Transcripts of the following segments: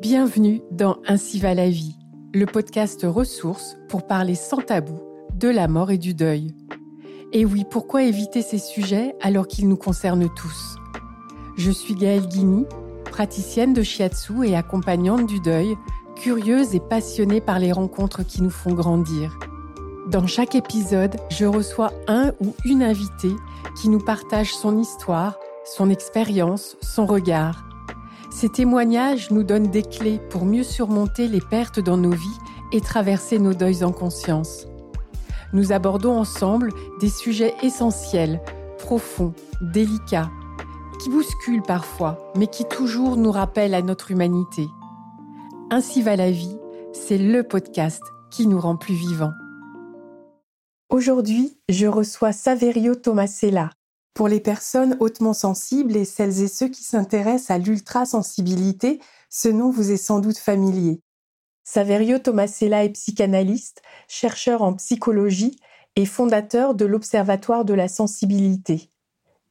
Bienvenue dans Ainsi va la vie, le podcast ressources pour parler sans tabou de la mort et du deuil. Et oui, pourquoi éviter ces sujets alors qu'ils nous concernent tous? Je suis Gaëlle Guigny, praticienne de shiatsu et accompagnante du deuil, curieuse et passionnée par les rencontres qui nous font grandir. Dans chaque épisode, je reçois un ou une invitée qui nous partage son histoire, son expérience, son regard ces témoignages nous donnent des clés pour mieux surmonter les pertes dans nos vies et traverser nos deuils en conscience. Nous abordons ensemble des sujets essentiels, profonds, délicats, qui bousculent parfois, mais qui toujours nous rappellent à notre humanité. Ainsi va la vie, c'est le podcast qui nous rend plus vivants. Aujourd'hui, je reçois Saverio Tomasella, pour les personnes hautement sensibles et celles et ceux qui s'intéressent à l'ultrasensibilité, ce nom vous est sans doute familier. Saverio Tomasella est psychanalyste, chercheur en psychologie et fondateur de l'Observatoire de la sensibilité.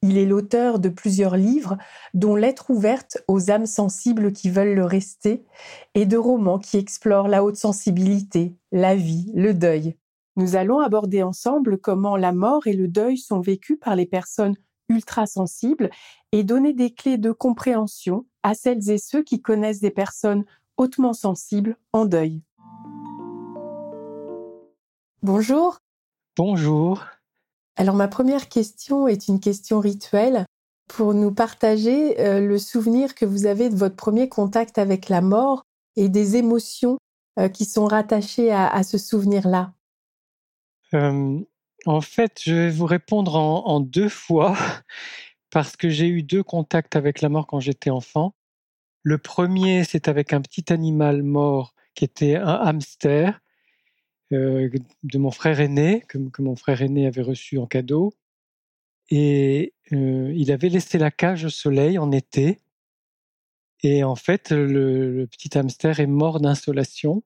Il est l'auteur de plusieurs livres, dont Lettres ouvertes aux âmes sensibles qui veulent le rester, et de romans qui explorent la haute sensibilité, la vie, le deuil. Nous allons aborder ensemble comment la mort et le deuil sont vécus par les personnes ultra sensibles et donner des clés de compréhension à celles et ceux qui connaissent des personnes hautement sensibles en deuil. Bonjour. Bonjour. Alors ma première question est une question rituelle pour nous partager euh, le souvenir que vous avez de votre premier contact avec la mort et des émotions euh, qui sont rattachées à ce souvenir-là en fait, je vais vous répondre en, deux fois parce que j'ai eu deux contacts avec la mort quand j'étais enfant. Le premier, c'est avec un petit animal mort qui était un hamster de mon frère aîné, que, mon frère aîné avait reçu en cadeau. Et il avait laissé la cage au soleil en été. Et en fait, le petit hamster est mort d'insolation.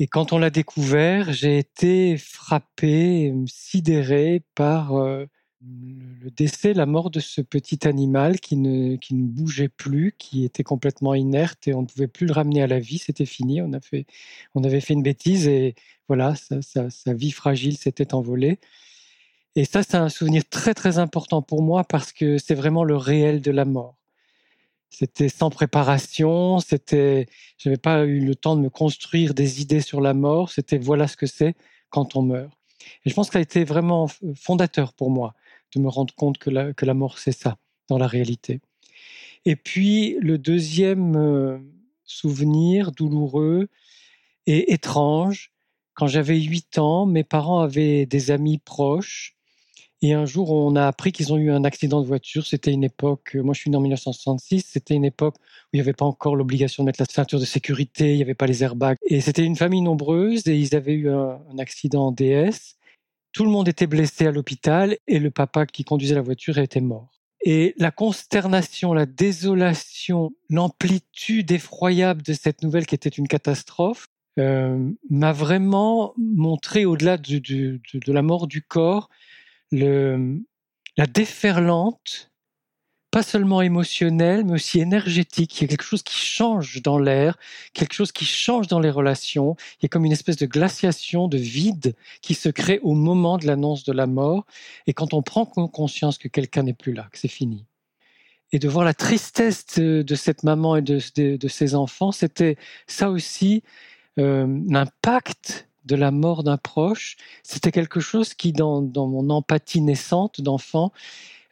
Et quand on l'a découvert, j'ai été frappé, sidéré par euh, le décès, la mort de ce petit animal qui ne, qui ne bougeait plus, qui était complètement inerte et on ne pouvait plus le ramener à la vie, c'était fini, on, a fait, on avait fait une bêtise et voilà, sa vie fragile s'était envolée. Et ça, c'est un souvenir très très important pour moi parce que c'est vraiment le réel de la mort. C'était sans préparation, c'était, j'avais pas eu le temps de me construire des idées sur la mort. C'était voilà ce que c'est quand on meurt. Et je pense que ça a été vraiment fondateur pour moi de me rendre compte que la, que la mort c'est ça dans la réalité. Et puis le deuxième euh, souvenir douloureux et étrange, quand j'avais 8 ans, mes parents avaient des amis proches et un jour, on a appris qu'ils ont eu un accident de voiture. C'était une époque, euh, moi je suis né en 1966, c'était une époque où il n'y avait pas encore l'obligation de mettre la ceinture de sécurité, il n'y avait pas les airbags. Et c'était une famille nombreuse et ils avaient eu un, accident en DS. Tout le monde était blessé à l'hôpital et le papa qui conduisait la voiture était mort. Et la consternation, la désolation, l'amplitude effroyable de cette nouvelle qui était une catastrophe euh, m'a vraiment montré, au-delà de, de, la mort du corps, la déferlante, pas seulement émotionnelle, mais aussi énergétique. Il y a quelque chose qui change dans l'air, quelque chose qui change dans les relations. Il y a comme une espèce de glaciation, de vide qui se crée au moment de l'annonce de la mort. Et quand on prend conscience que quelqu'un n'est plus là, que c'est fini. Et de voir la tristesse de, cette maman et de, de, ses enfants, c'était ça aussi euh, l'impact de la mort d'un proche, c'était quelque chose qui, dans, mon empathie naissante d'enfant,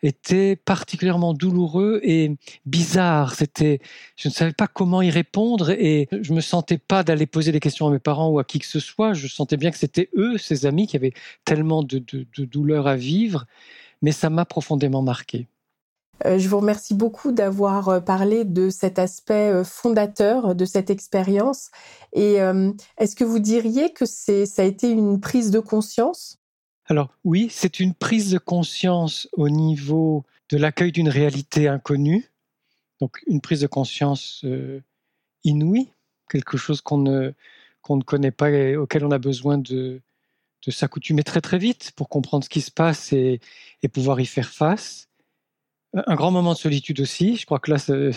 était particulièrement douloureux et bizarre. C'était, je ne savais pas comment y répondre et je me sentais pas d'aller poser des questions à mes parents ou à qui que ce soit. Je sentais bien que c'était eux, ces amis, qui avaient tellement de, de, de douleur à vivre, mais ça m'a profondément marqué. Euh, je vous remercie beaucoup d'avoir euh, parlé de cet aspect euh, fondateur de cette expérience. Et est-ce que vous diriez que c'est, ça a été une prise de conscience? Alors oui, c'est une prise de conscience au niveau de l'accueil d'une réalité inconnue. Donc une prise de conscience inouïe, quelque chose qu'on ne, qu'on ne connaît pas et auquel on a besoin de, de s'accoutumer très très vite pour comprendre ce qui se passe et, et pouvoir y faire face Un grand moment de solitude aussi. Je crois que là,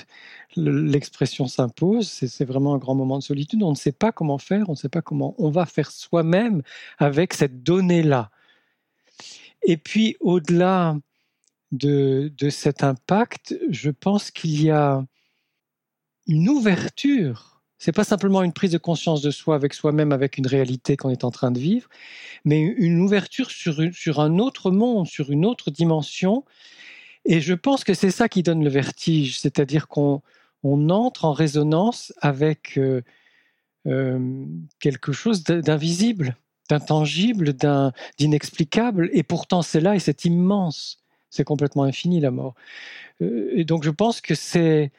l'expression s'impose. C'est vraiment un grand moment de solitude. On ne sait pas comment faire, on ne sait pas comment on va faire soi-même avec cette donnée-là. Et puis, au-delà de, cet impact, je pense qu'il y a une ouverture. C'est pas simplement une prise de conscience de soi avec soi-même, avec une réalité qu'on est en train de vivre, mais une ouverture sur un autre monde, sur une autre dimension et je pense que c'est ça qui donne le vertige, c'est-à-dire qu'on on entre en résonance avec euh, euh, quelque chose d'invisible, d'intangible, d'inexplicable, et pourtant c'est là et c'est immense, c'est complètement infini la mort. Euh, et donc je pense que c'est,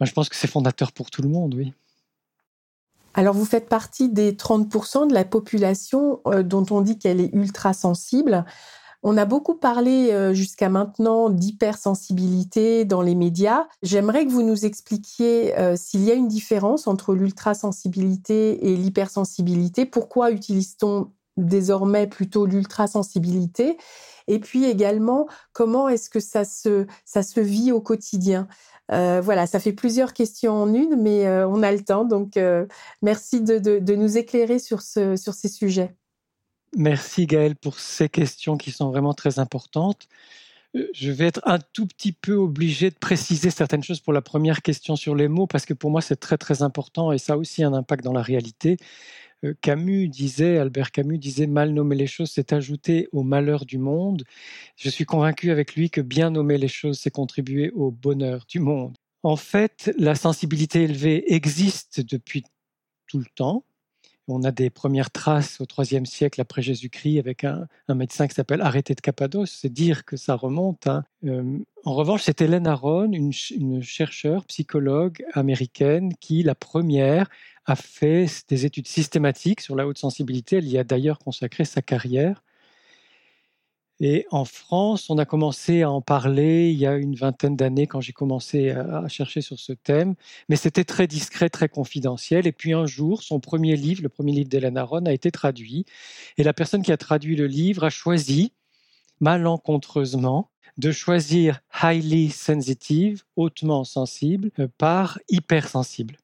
je pense que c'est fondateur pour tout le monde, oui. Alors vous faites partie des 30% de la population dont on dit qu'elle est ultra sensible. On a beaucoup parlé euh, jusqu'à maintenant d'hypersensibilité dans les médias. J'aimerais que vous nous expliquiez euh, s'il y a une différence entre l'ultrasensibilité et l'hypersensibilité. Pourquoi utilise-t-on désormais plutôt l'ultrasensibilité? Et puis également, comment est-ce que ça se, ça se vit au quotidien? Euh, voilà, ça fait plusieurs questions en une, mais on a le temps, donc merci de, de, nous éclairer sur, ce, sur ces sujets. Merci Gaël pour ces questions qui sont vraiment très importantes. Euh, je vais être un tout petit peu obligé de préciser certaines choses pour la première question sur les mots, parce que pour moi c'est très très important et ça a aussi un impact dans la réalité. Euh, Camus disait, Albert Camus disait, mal nommer les choses, c'est ajouter au malheur du monde. Je suis convaincu avec lui que bien nommer les choses, c'est contribuer au bonheur du monde. En fait, la sensibilité élevée existe depuis tout le temps. On a des premières traces au IIIe siècle après Jésus-Christ avec un, médecin qui s'appelle Arrêté de Cappadoce. C'est dire que ça remonte. Hein. Euh, en revanche, c'est Hélène Aron, une, une chercheure, psychologue américaine, qui, la première, a fait des études systématiques sur la haute sensibilité. Elle y a d'ailleurs consacré sa carrière. Et en France, on a commencé à en parler il y a une vingtaine d'années quand j'ai commencé à chercher sur ce thème, mais c'était très discret, très confidentiel. Et puis un jour, son premier livre, le premier livre d'Hélène Aron, a été traduit. Et la personne qui a traduit le livre a choisi, malencontreusement, de choisir highly sensitive, hautement sensible, euh, par hypersensible.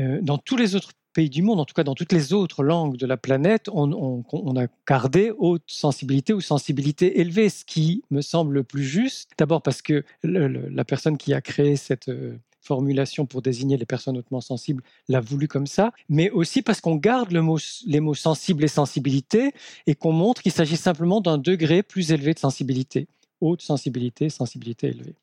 Euh, dans tous les autres pays du monde, en tout cas dans toutes les autres langues de la planète, on, a gardé haute sensibilité ou sensibilité élevée, ce qui me semble le plus juste. D'abord parce que la personne qui a créé cette euh, formulation pour désigner les personnes hautement sensibles l'a voulu comme ça, mais aussi parce qu'on garde les mots sensible et sensibilité et qu'on montre qu'il s'agit simplement d'un degré plus élevé de sensibilité. Haute sensibilité, sensibilité élevée.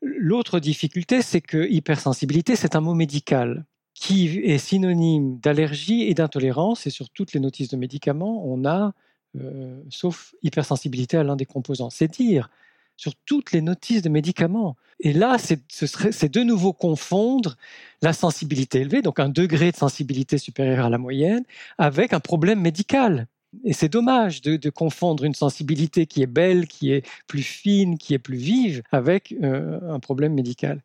L'autre difficulté, c'est que hypersensibilité, c'est un mot médical qui est synonyme d'allergie et d'intolérance. Et sur toutes les notices de médicaments, on a, euh, sauf hypersensibilité à l'un des composants. C'est dire, sur toutes les notices de médicaments. Et là, c'est de nouveau confondre la sensibilité élevée, donc un degré de sensibilité supérieur à la moyenne, avec un problème médical. Et c'est dommage de, confondre une sensibilité qui est belle, qui est plus fine, qui est plus vive, avec euh, un problème médical.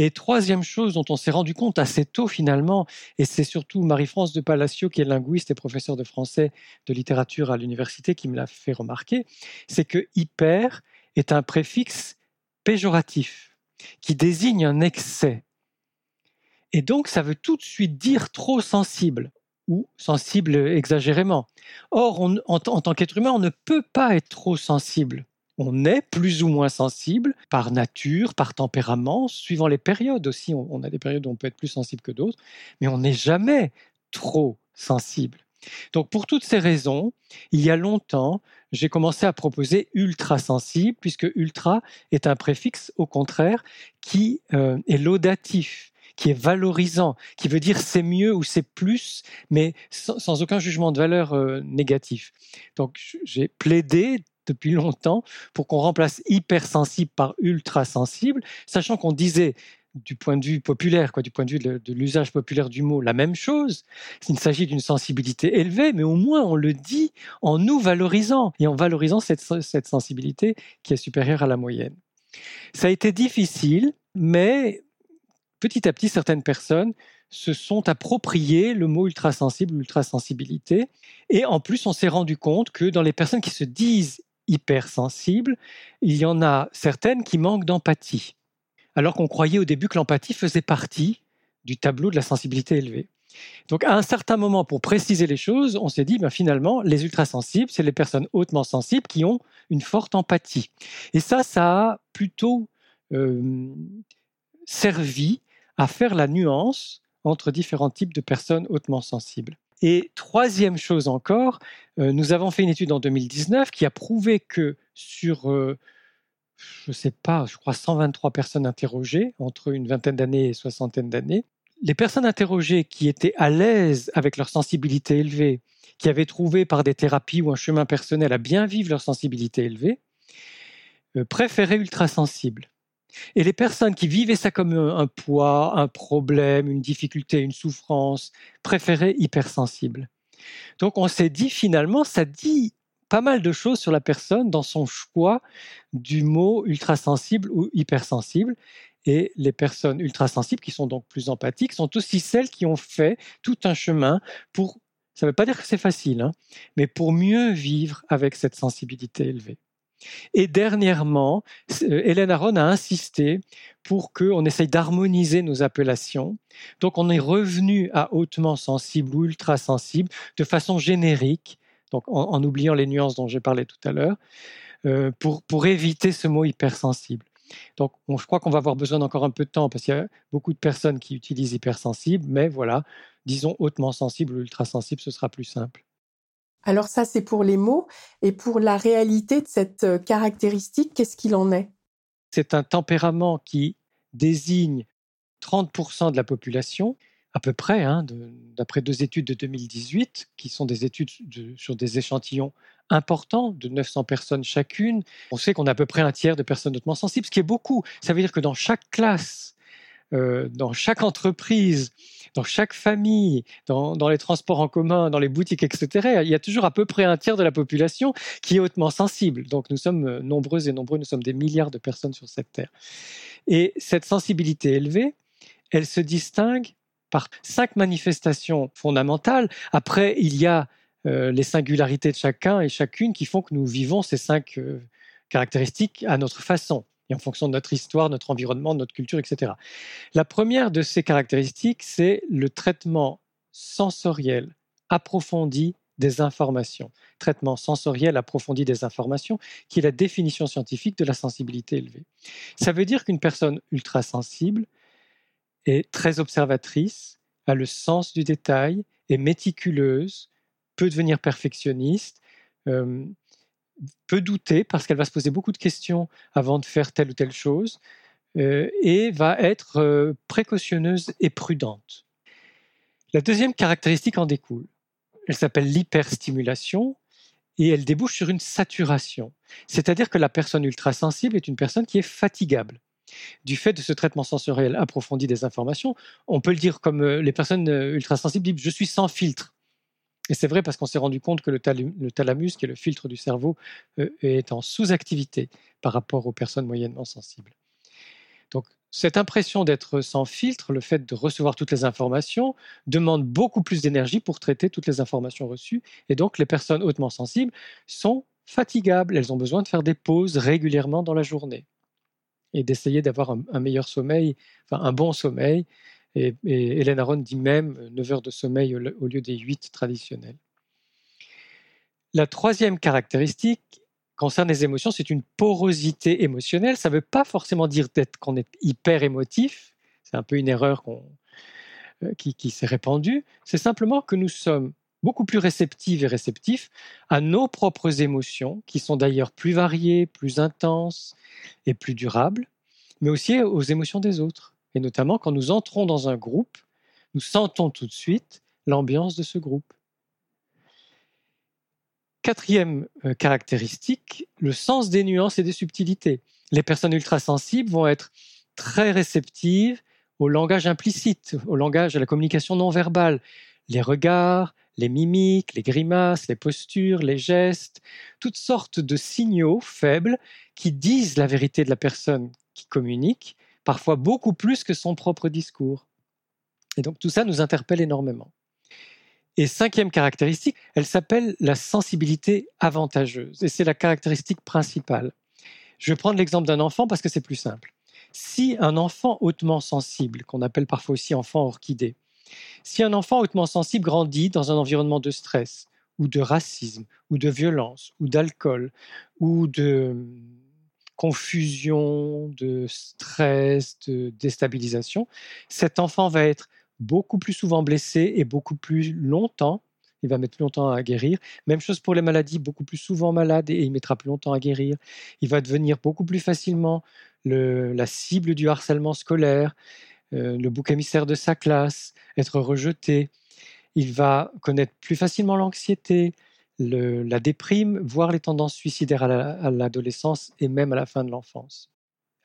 Et troisième chose dont on s'est rendu compte assez tôt finalement, et c'est surtout Marie-France de Palacio, qui est linguiste et professeur de français de littérature à l'université, qui me l'a fait remarquer, c'est que hyper est un préfixe péjoratif qui désigne un excès. Et donc ça veut tout de suite dire trop sensible ou sensible exagérément. Or, en, en tant qu'être humain, on ne peut pas être trop sensible on est plus ou moins sensible par nature, par tempérament, suivant les périodes aussi. On, a des périodes où on peut être plus sensible que d'autres, mais on n'est jamais trop sensible. Donc pour toutes ces raisons, il y a longtemps, j'ai commencé à proposer ultra sensible, puisque ultra est un préfixe, au contraire, qui euh, est laudatif qui est valorisant, qui veut dire c'est mieux ou c'est plus, mais sans, aucun jugement de valeur euh, négatif. Donc j'ai plaidé depuis longtemps pour qu'on remplace hypersensible par ultra-sensible, sachant qu'on disait du point de vue populaire, quoi, du point de vue de, l'usage populaire du mot, la même chose. Il s'agit d'une sensibilité élevée, mais au moins on le dit en nous valorisant et en valorisant cette, cette sensibilité qui est supérieure à la moyenne. Ça a été difficile, mais petit à petit, certaines personnes se sont appropriés le mot ultrasensible, ultrasensibilité. Et en plus, on s'est rendu compte que dans les personnes qui se disent hypersensibles, il y en a certaines qui manquent d'empathie, alors qu'on croyait au début que l'empathie faisait partie du tableau de la sensibilité élevée. Donc à un certain moment, pour préciser les choses, on s'est dit, ben, finalement, les ultrasensibles, c'est les personnes hautement sensibles qui ont une forte empathie. Et ça, ça a plutôt euh, servi à faire la nuance entre différents types de personnes hautement sensibles. Et troisième chose encore, euh, nous avons fait une étude en 2019 qui a prouvé que sur, euh, je ne sais pas, je crois 123 personnes interrogées entre une vingtaine d'années et soixantaine d'années, les personnes interrogées qui étaient à l'aise avec leur sensibilité élevée, qui avaient trouvé par des thérapies ou un chemin personnel à bien vivre leur sensibilité élevée, euh, préféraient ultrasensibles. Et les personnes qui vivaient ça comme un, poids, un problème, une difficulté, une souffrance, préféraient hypersensibles. Donc on s'est dit finalement, ça dit pas mal de choses sur la personne dans son choix du mot ultrasensible ou hypersensible. Et les personnes ultrasensibles, qui sont donc plus empathiques, sont aussi celles qui ont fait tout un chemin pour, ça ne veut pas dire que c'est facile, hein, mais pour mieux vivre avec cette sensibilité élevée. Et dernièrement, euh, Hélène Aron a insisté pour qu'on essaye d'harmoniser nos appellations. Donc on est revenu à hautement sensible ou ultra sensible de façon générique, donc en, oubliant les nuances dont j'ai parlé tout à l'heure, euh, pour, éviter ce mot hypersensible. Donc, je crois qu'on va avoir besoin d'encore un peu de temps parce qu'il y a beaucoup de personnes qui utilisent hypersensible, mais voilà, disons hautement sensible ou ultra sensible, ce sera plus simple. Alors ça, c'est pour les mots. Et pour la réalité de cette euh, caractéristique, qu'est-ce qu'il en est? C'est un tempérament qui désigne 30% de la population, à peu près, hein, d'après deux études de 2018, qui sont des études sur des échantillons importants de 900 personnes chacune. On sait qu'on a à peu près un tiers de personnes hautement sensibles, ce qui est beaucoup. Ça veut dire que dans chaque classe, euh, dans chaque entreprise, dans chaque famille, dans, les transports en commun, dans les boutiques, etc., il y a toujours à peu près un tiers de la population qui est hautement sensible. Donc nous sommes euh, nombreux et nombreux, nous sommes des milliards de personnes sur cette terre. Et cette sensibilité élevée, elle se distingue par cinq manifestations fondamentales. Après, il y a euh, les singularités de chacun et chacune qui font que nous vivons ces cinq caractéristiques à notre façon et en fonction de notre histoire, notre environnement, notre culture, etc. La première de ces caractéristiques, c'est le traitement sensoriel approfondi des informations. Traitement sensoriel approfondi des informations, qui est la définition scientifique de la sensibilité élevée. Ça veut dire qu'une personne ultra sensible est très observatrice, a le sens du détail, est méticuleuse, peut devenir perfectionniste, euh, peut douter parce qu'elle va se poser beaucoup de questions avant de faire telle ou telle chose euh, et va être euh, précautionneuse et prudente. La deuxième caractéristique en découle. Elle s'appelle l'hyperstimulation et elle débouche sur une saturation. C'est-à-dire que la personne ultrasensible est une personne qui est fatigable. Du fait de ce traitement sensoriel approfondi des informations, on peut le dire comme euh, les personnes ultrasensibles disent je suis sans filtre. Et c'est vrai parce qu'on s'est rendu compte que le, thalamus, qui est le filtre du cerveau, euh, est en sous-activité par rapport aux personnes moyennement sensibles. Donc, cette impression d'être sans filtre, le fait de recevoir toutes les informations, demande beaucoup plus d'énergie pour traiter toutes les informations reçues. Et donc, les personnes hautement sensibles sont fatigables. Elles ont besoin de faire des pauses régulièrement dans la journée et d'essayer d'avoir un, meilleur sommeil, enfin un bon sommeil, et, Hélène Aron dit même 9 heures de sommeil au, lieu des 8 traditionnels. La troisième caractéristique concerne les émotions, c'est une porosité émotionnelle. Ça ne veut pas forcément dire qu'on est hyper émotif, c'est un peu une erreur euh, qui, qui s'est répandue. C'est simplement que nous sommes beaucoup plus réceptifs et réceptifs à nos propres émotions, qui sont d'ailleurs plus variées, plus intenses et plus durables, mais aussi aux émotions des autres. Et notamment, quand nous entrons dans un groupe, nous sentons tout de suite l'ambiance de ce groupe. Quatrième euh, caractéristique, le sens des nuances et des subtilités. Les personnes ultrasensibles vont être très réceptives au langage implicite, au langage, à la communication non verbale, les regards, les mimiques, les grimaces, les postures, les gestes, toutes sortes de signaux faibles qui disent la vérité de la personne qui communique parfois beaucoup plus que son propre discours. Et donc tout ça nous interpelle énormément. Et cinquième caractéristique, elle s'appelle la sensibilité avantageuse. Et c'est la caractéristique principale. Je vais prendre l'exemple d'un enfant parce que c'est plus simple. Si un enfant hautement sensible, qu'on appelle parfois aussi enfant orchidée, si un enfant hautement sensible grandit dans un environnement de stress, ou de racisme, ou de violence, ou d'alcool, ou de confusion, de stress, de déstabilisation, cet enfant va être beaucoup plus souvent blessé et beaucoup plus longtemps. Il va mettre plus longtemps à guérir. Même chose pour les maladies, beaucoup plus souvent malade et il mettra plus longtemps à guérir. Il va devenir beaucoup plus facilement la cible du harcèlement scolaire, euh, le bouc émissaire de sa classe, être rejeté. Il va connaître plus facilement l'anxiété, la déprime, voire les tendances suicidaires à l'adolescence et même à la fin de l'enfance.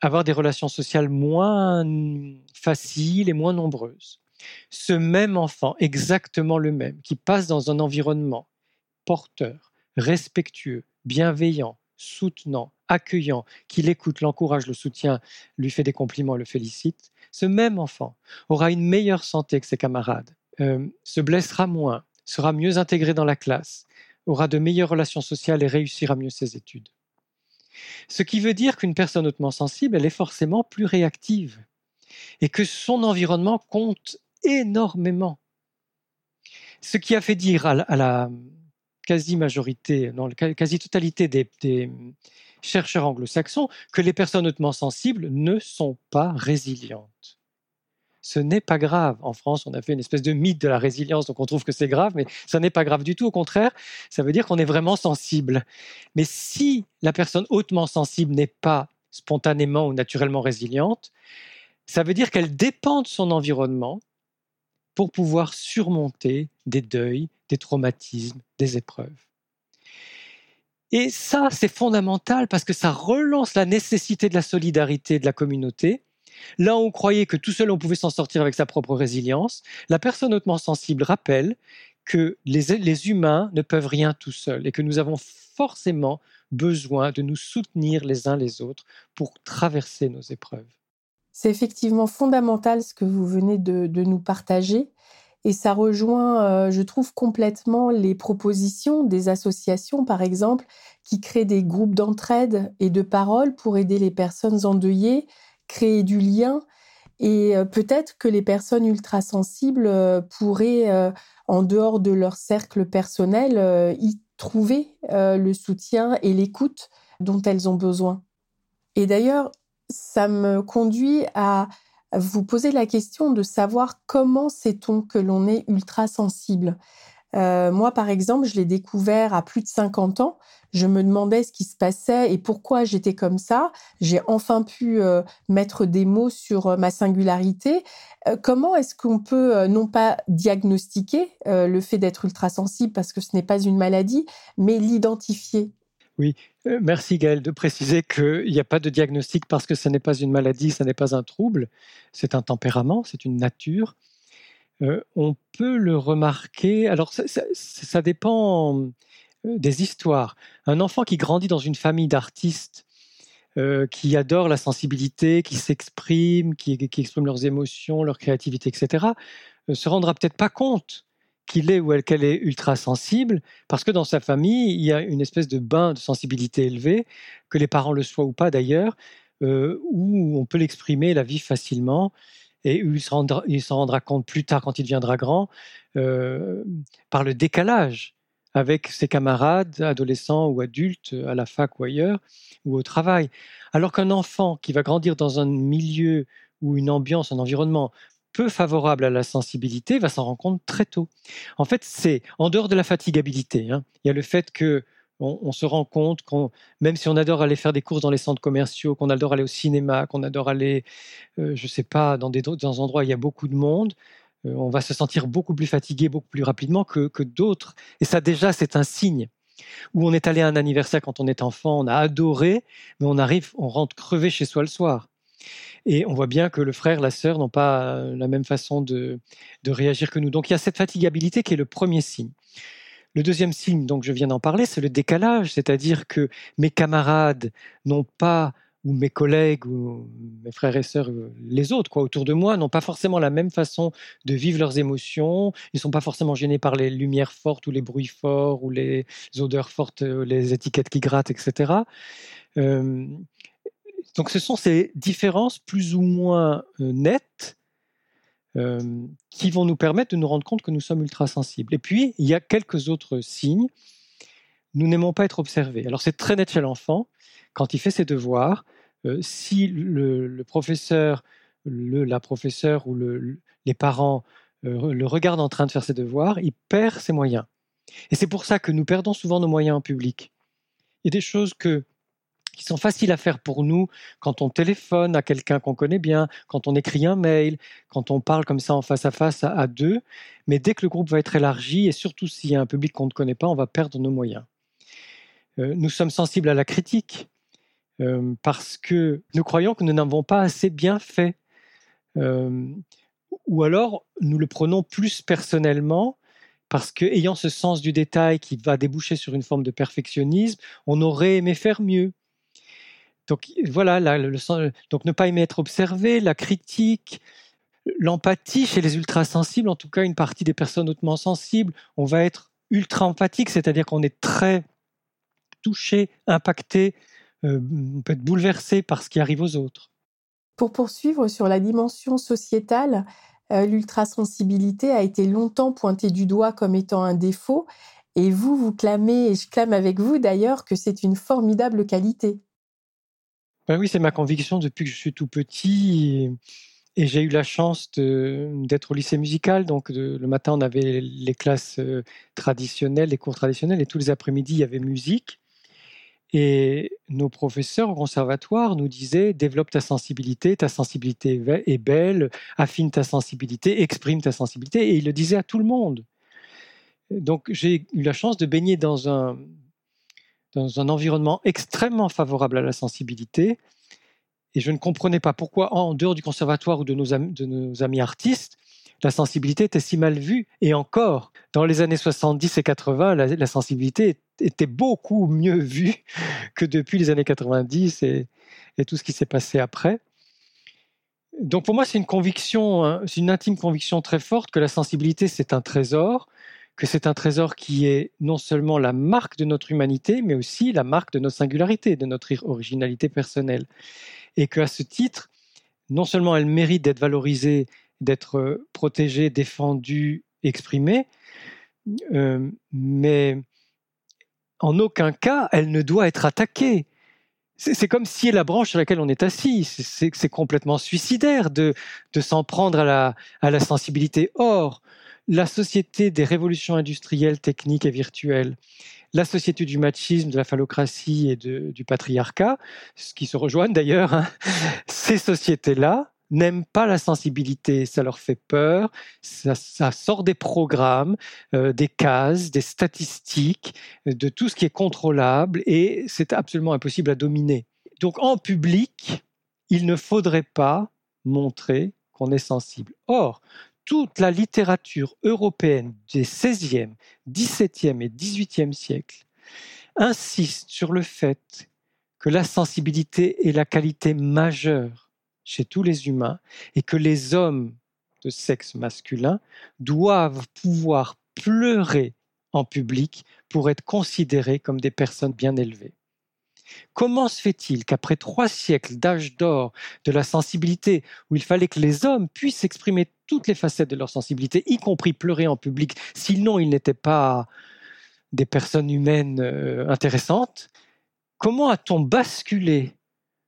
Avoir des relations sociales moins faciles et moins nombreuses. Ce même enfant, exactement le même, qui passe dans un environnement porteur, respectueux, bienveillant, soutenant, accueillant, qui l'écoute, l'encourage, le soutient, lui fait des compliments, le félicite, ce même enfant aura une meilleure santé que ses camarades, euh, se blessera moins, sera mieux intégré dans la classe, aura de meilleures relations sociales et réussira mieux ses études. Ce qui veut dire qu'une personne hautement sensible, elle est forcément plus réactive et que son environnement compte énormément. Ce qui a fait dire à la, quasi-majorité, non, la quasi-totalité des, des chercheurs anglo-saxons que les personnes hautement sensibles ne sont pas résilientes ce n'est pas grave. En France, on a fait une espèce de mythe de la résilience, donc on trouve que c'est grave, mais ça n'est pas grave du tout. Au contraire, ça veut dire qu'on est vraiment sensible. Mais si la personne hautement sensible n'est pas spontanément ou naturellement résiliente, ça veut dire qu'elle dépend de son environnement pour pouvoir surmonter des deuils, des traumatismes, des épreuves. Et ça, c'est fondamental parce que ça relance la nécessité de la solidarité de la communauté Là où on croyait que tout seul on pouvait s'en sortir avec sa propre résilience, la personne hautement sensible rappelle que les, humains ne peuvent rien tout seuls et que nous avons forcément besoin de nous soutenir les uns les autres pour traverser nos épreuves. C'est effectivement fondamental ce que vous venez de, nous partager. Et ça rejoint, euh, je trouve, complètement les propositions des associations, par exemple, qui créent des groupes d'entraide et de parole pour aider les personnes endeuillées créer du lien. Et euh, peut-être que les personnes ultra sensibles euh, pourraient, euh, en dehors de leur cercle personnel, y trouver le soutien et l'écoute dont elles ont besoin. Et d'ailleurs, ça me conduit à vous poser la question de savoir comment sait-on que l'on est ultra sensible. moi, par exemple, je l'ai découvert à plus de 50 ans je me demandais ce qui se passait et pourquoi j'étais comme ça. J'ai enfin pu euh, mettre des mots sur euh, ma singularité. Euh, comment est-ce qu'on peut non pas diagnostiquer le fait d'être ultrasensible parce que ce n'est pas une maladie, mais l'identifier? Oui, merci Gaël de préciser qu'il n'y a pas de diagnostic parce que ce n'est pas une maladie, ce n'est pas un trouble, c'est un tempérament, c'est une nature. On peut le remarquer, alors ça dépend euh, des histoires. Un enfant qui grandit dans une famille d'artistes euh, qui adore la sensibilité, qui s'exprime, qui, expriment leurs émotions, leur créativité, etc., euh, se rendra peut-être pas compte qu'il est ou qu'elle est ultra sensible, parce que dans sa famille, il y a une espèce de bain de sensibilité élevée, que les parents le soient ou pas d'ailleurs, où on peut l'exprimer, la vivre facilement, et il s'en rendra, compte plus tard quand il deviendra grand, par le décalage avec ses camarades, adolescents ou adultes, à la fac ou ailleurs, ou au travail. Alors qu'un enfant qui va grandir dans un milieu ou une ambiance, un environnement peu favorable à la sensibilité va s'en rendre compte très tôt. En fait, c'est en dehors de la fatigabilité. Hein, il y a le fait que on, se rend compte qu'on, même si on adore aller faire des courses dans les centres commerciaux, qu'on adore aller au cinéma, qu'on adore aller, euh, je ne sais pas, dans des, endroits où il y a beaucoup de monde, euh, on va se sentir beaucoup plus fatigué beaucoup plus rapidement que, d'autres. Et ça déjà, c'est un signe. Où on est allé à un anniversaire quand on est enfant, on a adoré, mais on arrive, on rentre crevé chez soi le soir. Et on voit bien que le frère, la sœur n'ont pas la même façon de, réagir que nous. Donc il y a cette fatigabilité qui est le premier signe. Le deuxième signe, donc je viens d'en parler, c'est le décalage, c'est-à-dire que mes camarades n'ont pas ou mes collègues ou mes frères et sœurs, les autres, quoi, autour de moi, n'ont pas forcément la même façon de vivre leurs émotions. Ils ne sont pas forcément gênés par les lumières fortes ou les bruits forts ou les odeurs fortes, les étiquettes qui grattent, etc. donc, ce sont ces différences plus ou moins nettes qui vont nous permettre de nous rendre compte que nous sommes ultra sensibles. Et puis, il y a quelques autres signes. Nous n'aimons pas être observés. Alors, c'est très net chez l'enfant. Quand il fait ses devoirs, euh, si le, professeur, la professeure ou les parents euh, le regardent en train de faire ses devoirs, il perd ses moyens. Et c'est pour ça que nous perdons souvent nos moyens en public. Il y a des choses que qui sont faciles à faire pour nous quand on téléphone à quelqu'un qu'on connaît bien, quand on écrit un mail, quand on parle comme ça en face à face à, deux. Mais dès que le groupe va être élargi, et surtout s'il y a un public qu'on ne connaît pas, on va perdre nos moyens. Euh, nous sommes sensibles à la critique euh, parce que nous croyons que nous n'avons pas assez bien fait. Euh, ou alors nous le prenons plus personnellement parce que ayant ce sens du détail qui va déboucher sur une forme de perfectionnisme, on aurait aimé faire mieux. Donc voilà, donc ne pas aimer être observé, la critique, l'empathie chez les ultra-sensibles, en tout cas une partie des personnes hautement sensibles, on va être ultra empathique, c'est-à-dire qu'on est très touché, impacté, euh, on peut être bouleversé par ce qui arrive aux autres. Pour poursuivre sur la dimension sociétale, euh, l'ultrasensibilité a été longtemps pointée du doigt comme étant un défaut, et vous, vous clamez, et je clame avec vous d'ailleurs, que c'est une formidable qualité. Ben oui, c'est ma conviction depuis que je suis tout petit. Et, j'ai eu la chance d'être au lycée musical. Donc, le matin, on avait les classes euh, traditionnelles, les cours traditionnels, et tous les après-midi, il y avait musique. Et nos professeurs au conservatoire nous disaient développe ta sensibilité, ta sensibilité est belle, affine ta sensibilité, exprime ta sensibilité. Et ils le disaient à tout le monde. Donc, j'ai eu la chance de baigner dans un, dans un environnement extrêmement favorable à la sensibilité. Et je ne comprenais pas pourquoi, en dehors du conservatoire ou de nos, amis, artistes, la sensibilité était si mal vue. Et encore, dans les années 70 et 80, la, sensibilité était beaucoup mieux vue que depuis les années 90 et, et tout ce qui s'est passé après. Donc pour moi, c'est une conviction, hein, c'est une intime conviction très forte que la sensibilité, c'est un trésor que c'est un trésor qui est non seulement la marque de notre humanité, mais aussi la marque de notre singularité, de notre originalité personnelle. Et qu'à ce titre, non seulement elle mérite d'être valorisée, d'être euh, protégée, défendue, exprimée, euh, mais en aucun cas elle ne doit être attaquée. C'est comme si la branche sur laquelle on est assis. C'est complètement suicidaire de, s'en prendre à la, à la sensibilité. Or, la société des révolutions industrielles, techniques et virtuelles, la société du machisme, de la phallocratie et du patriarcat, ce qui se rejoignent d'ailleurs, hein, ces sociétés-là n'aiment pas la sensibilité, ça leur fait peur, ça, sort des programmes, euh, des cases, des statistiques, de tout ce qui est contrôlable et c'est absolument impossible à dominer. Donc en public, il ne faudrait pas montrer qu'on est sensible. Or, toute la littérature européenne des XVIe, XVIIe et XVIIIe siècles insiste sur le fait que la sensibilité est la qualité majeure chez tous les humains et que les hommes de sexe masculin doivent pouvoir pleurer en public pour être considérés comme des personnes bien élevées. Comment se fait-il qu'après trois siècles d'âge d'or de la sensibilité, où il fallait que les hommes puissent exprimer toutes les facettes de leur sensibilité, y compris pleurer en public, sinon ils n'étaient pas des personnes humaines euh, intéressantes, comment a-t-on basculé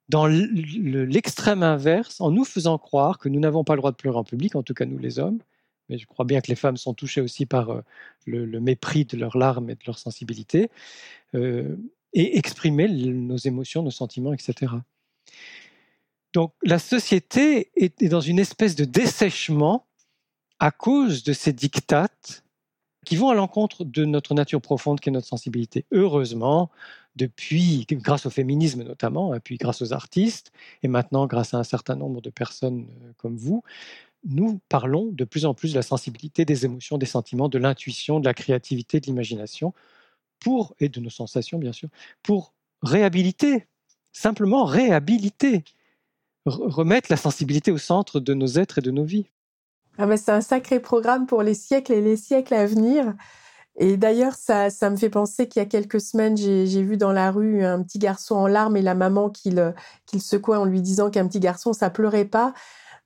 dans l'extrême inverse en nous faisant croire que nous n'avons pas le droit de pleurer en public, en tout cas nous les hommes, mais je crois bien que les femmes sont touchées aussi par euh, le, mépris de leurs larmes et de leur sensibilité. Euh, et exprimer nos émotions, nos sentiments, etc. Donc la société est dans une espèce de dessèchement à cause de ces dictates qui vont à l'encontre de notre nature profonde qui est notre sensibilité. Heureusement, depuis, grâce au féminisme notamment, et puis grâce aux artistes, et maintenant grâce à un certain nombre de personnes euh, comme vous, nous parlons de plus en plus de la sensibilité des émotions, des sentiments, de l'intuition, de la créativité, de l'imagination, pour, et de nos sensations bien sûr, pour réhabiliter simplement réhabiliter, remettre la sensibilité au centre de nos êtres et de nos vies. Ah ben c'est un sacré programme pour les siècles et les siècles à venir. Et d'ailleurs, ça, ça me fait penser qu'il y a quelques semaines, j'ai vu dans la rue un petit garçon en larmes et la maman qui le, qui le secouait en lui disant qu'un petit garçon, ça pleurait pas.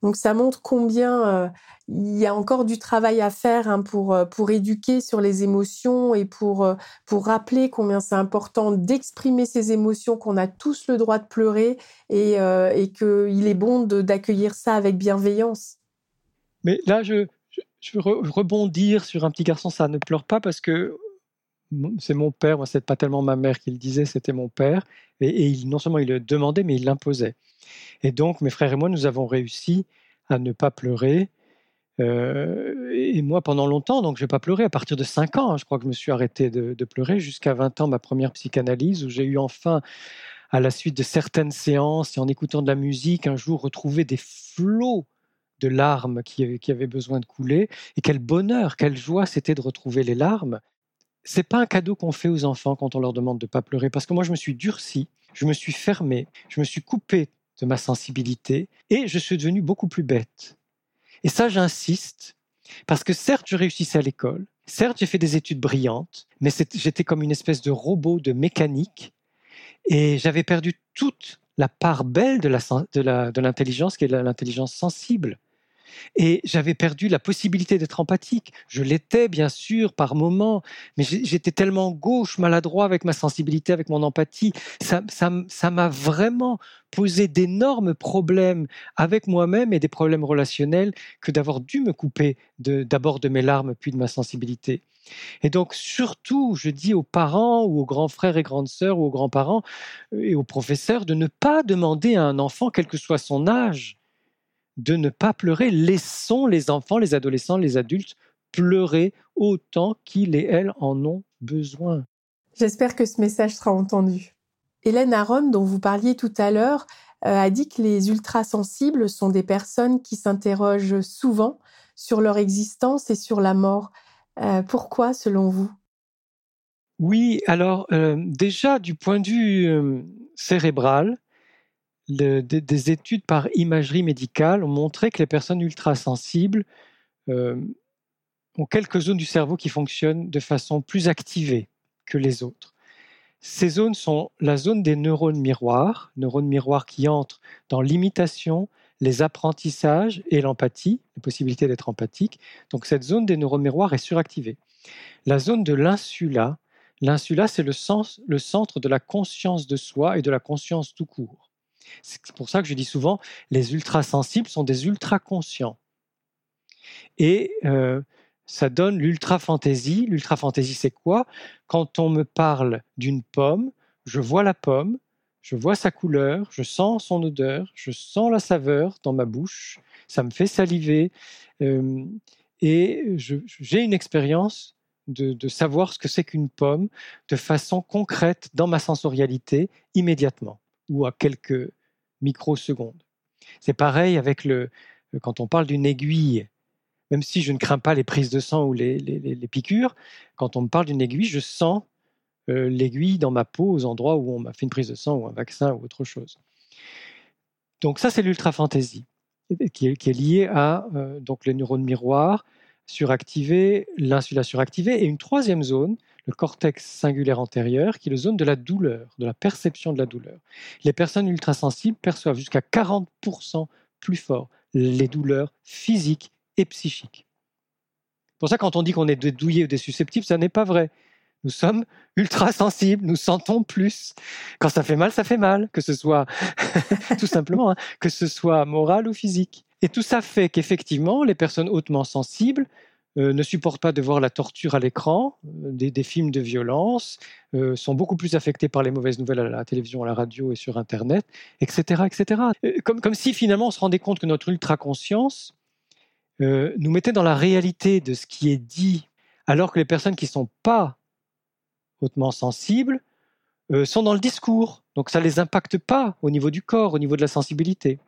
Donc ça montre combien euh, il y a encore du travail à faire hein, pour, euh, pour éduquer sur les émotions et pour, euh, pour rappeler combien c'est important d'exprimer ses émotions, qu'on a tous le droit de pleurer et, et qu'il est bon d'accueillir ça avec bienveillance. Mais là, je, je veux rebondir sur un petit garçon, ça ne pleure pas parce que c'est mon père, moi c'est pas tellement ma mère qui le disait, c'était mon père, et, il, non seulement il le demandait, mais il l'imposait. Et donc mes frères et moi, nous avons réussi à ne pas pleurer. Euh, et moi, pendant longtemps, donc je n'ai pas pleuré. À partir de 5 ans, je crois que je me suis arrêté de, de pleurer jusqu'à 20 ans, ma première psychanalyse, où j'ai eu enfin, à la suite de certaines séances et en écoutant de la musique, un jour retrouvé des flots de larmes qui, qui avaient besoin de couler. Et quel bonheur, quelle joie c'était de retrouver les larmes. C'est pas un cadeau qu'on fait aux enfants quand on leur demande de pas pleurer, parce que moi je me suis durci, je me suis fermé, je me suis coupé de ma sensibilité et je suis devenu beaucoup plus bête. Et ça, j'insiste, parce que certes, je réussissais à l'école, certes, j'ai fait des études brillantes, mais j'étais comme une espèce de robot de mécanique et j'avais perdu toute la part belle de l'intelligence, qui est l'intelligence sensible. Et j'avais perdu la possibilité d'être empathique. Je l'étais, bien sûr, par moments, mais j'étais tellement gauche, maladroit avec ma sensibilité, avec mon empathie. Ça m'a vraiment posé d'énormes problèmes avec moi-même et des problèmes relationnels que d'avoir dû me couper d'abord de, mes larmes, puis de ma sensibilité. Et donc, surtout, je dis aux parents ou aux grands frères et grandes sœurs ou aux grands-parents euh, et aux professeurs de ne pas demander à un enfant, quel que soit son âge, de ne pas pleurer. Laissons les enfants, les adolescents, les adultes pleurer autant qu'ils et elles en ont besoin. J'espère que ce message sera entendu. Hélène Aron, dont vous parliez tout à l'heure, euh, a dit que les ultrasensibles sont des personnes qui s'interrogent souvent sur leur existence et sur la mort. Euh, pourquoi, selon vous? Oui, alors euh, déjà du point de vue cérébral, des, études par imagerie médicale ont montré que les personnes ultrasensibles euh, ont quelques zones du cerveau qui fonctionnent de façon plus activée que les autres. Ces zones sont la zone des neurones miroirs, neurones miroirs qui entrent dans l'imitation, les apprentissages et l'empathie, la possibilité d'être empathique. Donc cette zone des neurones miroirs est suractivée. La zone de l'insula, l'insula c'est le, le centre de la conscience de soi et de la conscience tout court. C'est pour ça que je dis souvent, les ultra-sensibles sont des ultra-conscients. Et euh, ça donne l'ultra-fantaisie. L'ultra-fantaisie, c'est quoi? Quand on me parle d'une pomme, je vois la pomme, je vois sa couleur, je sens son odeur, je sens la saveur dans ma bouche, ça me fait saliver, euh, et j'ai une expérience de, de, savoir ce que c'est qu'une pomme de façon concrète dans ma sensorialité immédiatement, ou à quelques microsecondes. C'est pareil avec le, quand on parle d'une aiguille. Même si je ne crains pas les prises de sang ou les, piqûres, quand on me parle d'une aiguille, je sens euh, l'aiguille dans ma peau aux endroits où on m'a fait une prise de sang ou un vaccin ou autre chose. Donc ça, c'est l'ultra-fantaisie, qui est, qui est liée à euh, donc les neurones miroirs suractivés, l'insula suractivée, et une troisième zone le cortex singulaire antérieur, qui est la zone de la douleur, de la perception de la douleur. Les personnes ultrasensibles perçoivent jusqu'à 40% plus fort les douleurs physiques et psychiques. Pour ça, quand on dit qu'on est des ou des susceptibles, ça n'est pas vrai. Nous sommes ultra sensibles, nous sentons plus. Quand ça fait mal, ça fait mal, que ce soit tout simplement, hein, que ce soit moral ou physique. Et tout ça fait qu'effectivement, les personnes hautement sensibles euh, ne supportent pas de voir la torture à l'écran, euh, des, films de violence, euh, sont beaucoup plus affectés par les mauvaises nouvelles à la télévision, à la radio et sur Internet, etc. etc. Comme, comme si finalement on se rendait compte que notre ultra-conscience nous mettait dans la réalité de ce qui est dit, alors que les personnes qui ne sont pas hautement sensibles sont dans le discours. Donc ça ne les impacte pas au niveau du corps, au niveau de la sensibilité.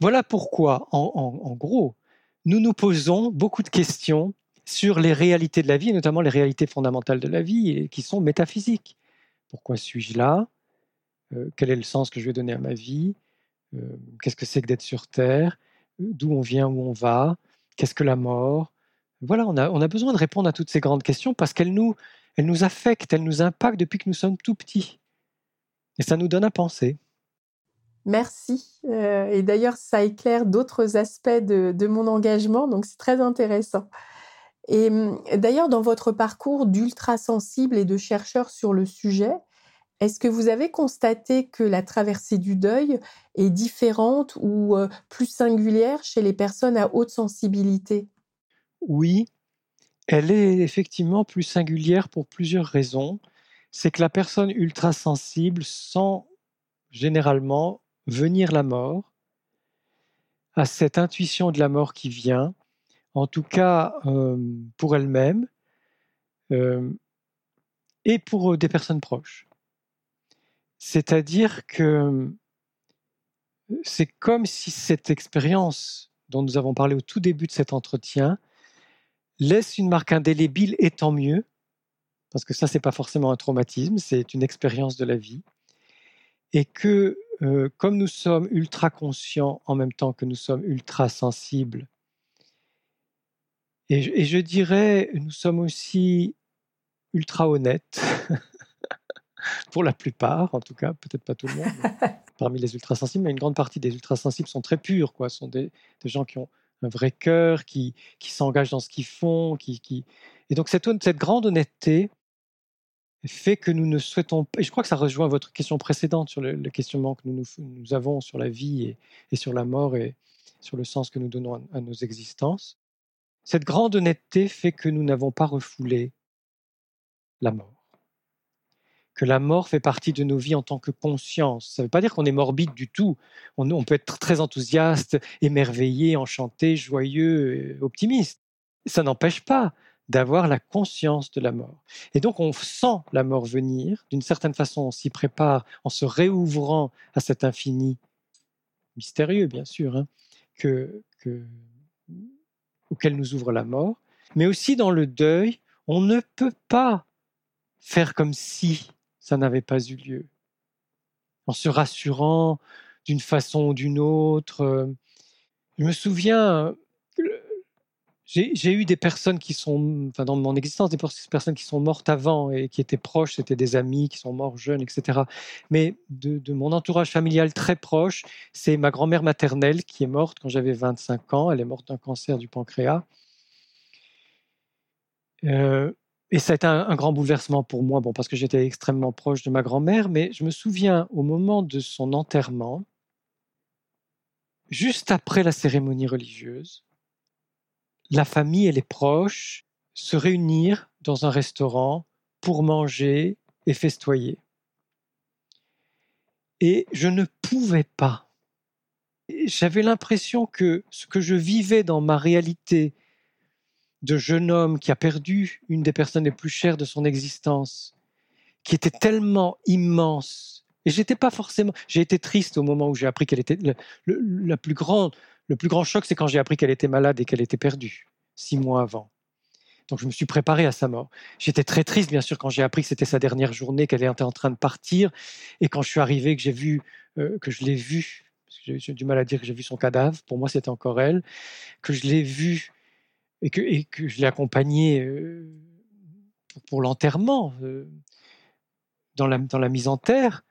Voilà pourquoi, en gros, nous nous posons beaucoup de questions sur les réalités de la vie, et notamment les réalités fondamentales de la vie, qui sont métaphysiques. Pourquoi suis-je là? Quel est le sens que je vais donner à ma vie, qu'est-ce que c'est que d'être sur Terre, d'où on vient, où on va, qu'est-ce que la mort? Voilà, on a, on a besoin de répondre à toutes ces grandes questions parce qu'elles nous, elles nous affectent, elles nous impactent depuis que nous sommes tout petits. Et ça nous donne à penser. Merci. Euh, et d'ailleurs, ça éclaire d'autres aspects de, mon engagement, donc c'est très intéressant. Et hum, d'ailleurs, dans votre parcours d'ultra sensible et de chercheur sur le sujet, est-ce que vous avez constaté que la traversée du deuil est différente ou euh, plus singulière chez les personnes à haute sensibilité? Oui, elle est effectivement plus singulière pour plusieurs raisons. C'est que la personne ultra sensible sent généralement venir la mort, à cette intuition de la mort qui vient, en tout cas euh, pour elle-même euh, et pour euh, des personnes proches. C'est-à-dire que c'est comme si cette expérience dont nous avons parlé au tout début de cet entretien laisse une marque indélébile et tant mieux, parce que ça, c'est pas forcément un traumatisme, c'est une expérience de la vie, et que euh, comme nous sommes ultra conscients en même temps que nous sommes ultra sensibles, et, je dirais, nous sommes aussi ultra honnêtes, pour la plupart, en tout cas, peut-être pas tout le monde, parmi les ultra sensibles, mais une grande partie des ultra sensibles sont très purs, quoi, sont des, gens qui ont un vrai cœur, qui, qui s'engagent dans ce qu'ils font, qui, qui... et donc cette, cette grande honnêteté, fait que nous ne souhaitons pas, et je crois que ça rejoint votre question précédente sur le, questionnement que nous, nous, avons sur la vie et, sur la mort et sur le sens que nous donnons à, nos existences. Cette grande honnêteté fait que nous n'avons pas refoulé la mort. Que la mort fait partie de nos vies en tant que conscience. Ça ne veut pas dire qu'on est morbide du tout. On, on peut être très enthousiaste, émerveillé, enchanté, joyeux, optimiste. Ça n'empêche pas d'avoir la conscience de la mort. Et donc on sent la mort venir, d'une certaine façon on s'y prépare en se réouvrant à cet infini, mystérieux bien sûr, hein, que, auquel nous ouvre la mort, mais aussi dans le deuil, on ne peut pas faire comme si ça n'avait pas eu lieu, en se rassurant d'une façon ou d'une autre. Je me souviens, j'ai eu des personnes qui sont, enfin dans mon existence, des personnes qui sont mortes avant et qui étaient proches, c'était des amis qui sont morts jeunes, etc. Mais de, mon entourage familial très proche, c'est ma grand-mère maternelle qui est morte quand j'avais 25 ans. Elle est morte d'un cancer du pancréas. Euh, et ça a été un, un, grand bouleversement pour moi, bon, parce que j'étais extrêmement proche de ma grand-mère, mais je me souviens au moment de son enterrement, juste après la cérémonie religieuse, la famille et les proches se réunir dans un restaurant pour manger et festoyer. Et je ne pouvais pas. J'avais l'impression que ce que je vivais dans ma réalité de jeune homme qui a perdu une des personnes les plus chères de son existence, qui était tellement immense, et j'étais pas forcément. J'ai été triste au moment où j'ai appris qu'elle était la plus grande le plus grand choc, c'est quand j'ai appris qu'elle était malade et qu'elle était perdue, six mois avant. Donc je me suis préparé à sa mort. J'étais très triste, bien sûr, quand j'ai appris que c'était sa dernière journée, qu'elle était en train de partir, et quand je suis arrivé, que j'ai vu, euh, que je l'ai vue, j'ai du mal à dire que j'ai vu son cadavre, pour moi c'était encore elle, que je l'ai vue et que, je l'ai accompagnée euh, pour, l'enterrement, euh, dans la mise en terre.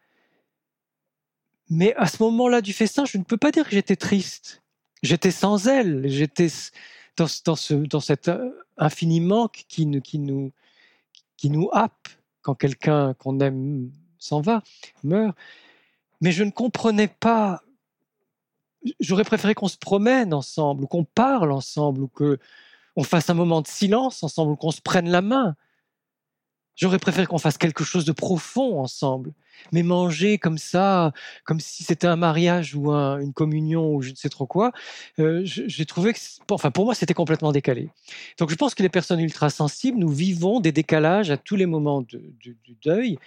Mais à ce moment-là du festin, je ne peux pas dire que j'étais triste j'étais sans elle, j'étais dans, ce, dans cet euh, infiniment qui, qui, nous, qui happe quand quelqu'un qu'on aime s'en va, meurt. Mais je ne comprenais pas. J'aurais préféré qu'on se promène ensemble, ou qu'on parle ensemble, ou qu'on fasse un moment de silence ensemble, ou qu'on se prenne la main. J'aurais préféré qu'on fasse quelque chose de profond ensemble. Mais manger comme ça, comme si c'était un mariage ou une communion ou je ne sais trop quoi, euh, j'ai trouvé que, enfin pour moi, c'était complètement décalé. Donc je pense que les personnes ultra sensibles, nous vivons des décalages à tous les moments du deuil.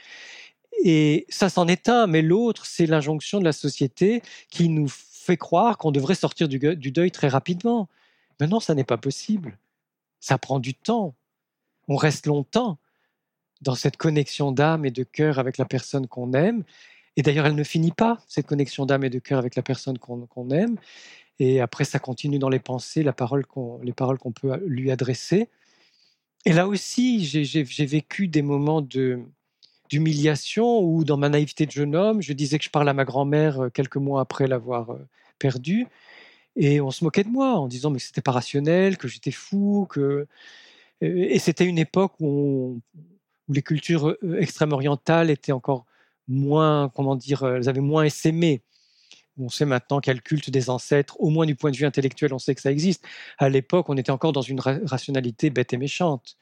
Et ça c'en est un, mais l'autre, c'est l'injonction de la société qui nous fait croire qu'on devrait sortir du, du deuil très rapidement. Mais non, ça n'est pas possible. Ça prend du temps. On reste longtemps dans cette connexion d'âme et de cœur avec la personne qu'on aime. Et d'ailleurs, elle ne finit pas, cette connexion d'âme et de cœur avec la personne qu'on aime. Et après, ça continue dans les pensées, les paroles qu'on peut lui adresser. Et là aussi, j'ai vécu des moments d'humiliation où, dans ma naïveté de jeune homme, je disais que je parle à ma grand-mère euh, quelques mois après l'avoir euh, perdue. Et on se moquait de moi en disant mais c'était pas rationnel, que j'étais fou, que et c'était une époque où, où, les cultures euh, extrêmes orientales étaient encore moins, comment dire, elles avaient moins essaimé. On sait maintenant qu'il y a le culte des ancêtres, au moins du point de vue intellectuel, on sait que ça existe. À l'époque, on était encore dans une rationalité bête et méchante.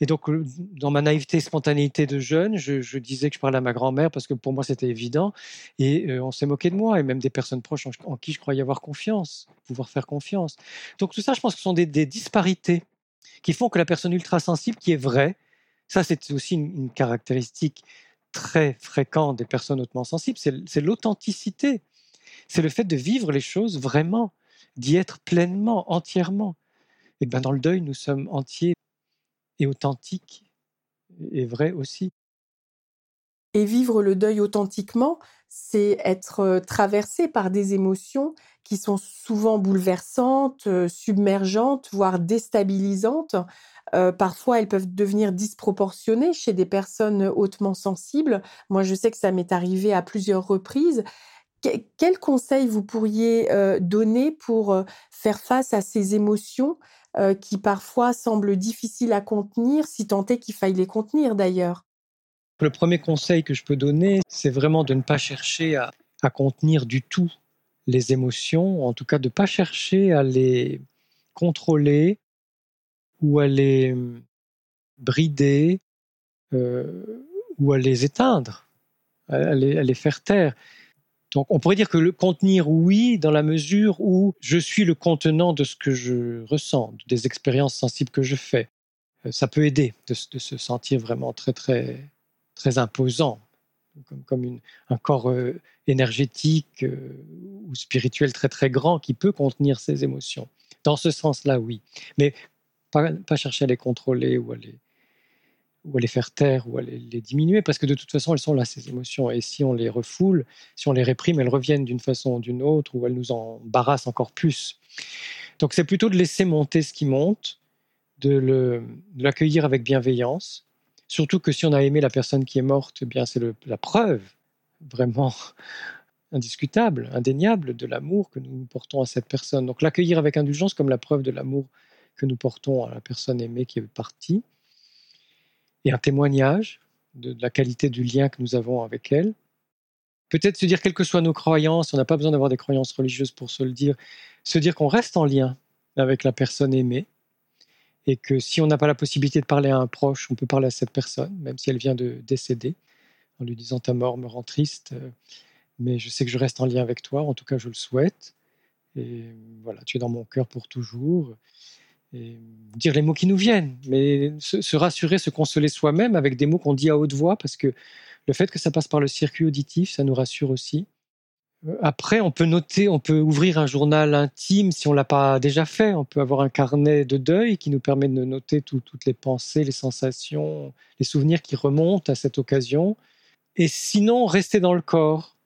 Et donc, euh, dans ma naïveté et spontanéité de jeune, je, disais que je parlais à ma grand-mère parce que pour moi, c'était évident. Et euh, on s'est moqué de moi, et même des personnes proches en, qui je croyais avoir confiance, pouvoir faire confiance. Donc, tout ça, je pense que ce sont des, disparités qui font que la personne ultra sensible, qui est vraie, ça, c'est aussi une caractéristique très fréquente des personnes hautement sensibles, c'est l'authenticité c'est le fait de vivre les choses vraiment, d'y être pleinement, entièrement. Et bien dans le deuil, nous sommes entiers et authentiques et vrais aussi. Et vivre le deuil authentiquement, c'est être euh, traversé par des émotions qui sont souvent bouleversantes, euh, submergentes, voire déstabilisantes. Euh, parfois, elles peuvent devenir disproportionnées chez des personnes hautement sensibles. Moi, je sais que ça m'est arrivé à plusieurs reprises. Quel conseil vous pourriez donner pour faire face à ces émotions qui parfois semblent difficiles à contenir, si tant est qu'il faille les contenir d'ailleurs? Le premier conseil que je peux donner, c'est vraiment de ne pas chercher à, contenir du tout les émotions, en tout cas de ne pas chercher à les contrôler ou à les hum, brider ou à les éteindre, à les faire taire. Donc on pourrait dire que le contenir, oui, dans la mesure où je suis le contenant de ce que je ressens, des expériences sensibles que je fais. Euh, ça peut aider de, se sentir vraiment très, très, très imposant, comme, un corps euh, énergétique euh, ou spirituel très, très grand qui peut contenir ses émotions. Dans ce sens-là, oui. Mais pas, chercher à les contrôler ou à les faire taire ou à les, diminuer, parce que de toute façon, elles sont là, ces émotions. Et si on les refoule, si on les réprime, elles reviennent d'une façon ou d'une autre, ou elles nous embarrassent encore plus. Donc c'est plutôt de laisser monter ce qui monte, de l'accueillir avec bienveillance, surtout que si on a aimé la personne qui est morte, eh bien c'est la preuve vraiment indiscutable, indéniable de l'amour que nous portons à cette personne. Donc l'accueillir avec indulgence comme la preuve de l'amour que nous portons à la personne aimée qui est partie et un témoignage de, la qualité du lien que nous avons avec elle. Peut-être se dire, quelles que soient nos croyances, on n'a pas besoin d'avoir des croyances religieuses pour se le dire, se dire qu'on reste en lien avec la personne aimée et que si on n'a pas la possibilité de parler à un proche, on peut parler à cette personne, même si elle vient de décéder, en lui disant ta mort me rend triste, euh, mais je sais que je reste en lien avec toi, en tout cas je le souhaite. Et voilà, tu es dans mon cœur pour toujours et dire les mots qui nous viennent, mais se, rassurer, se consoler soi-même avec des mots qu'on dit à haute voix, parce que le fait que ça passe par le circuit auditif, ça nous rassure aussi. Euh, après, on peut noter, on peut ouvrir un journal intime si on l'a pas déjà fait. On peut avoir un carnet de deuil qui nous permet de noter toutes les pensées, les sensations, les souvenirs qui remontent à cette occasion. Et sinon, rester dans le corps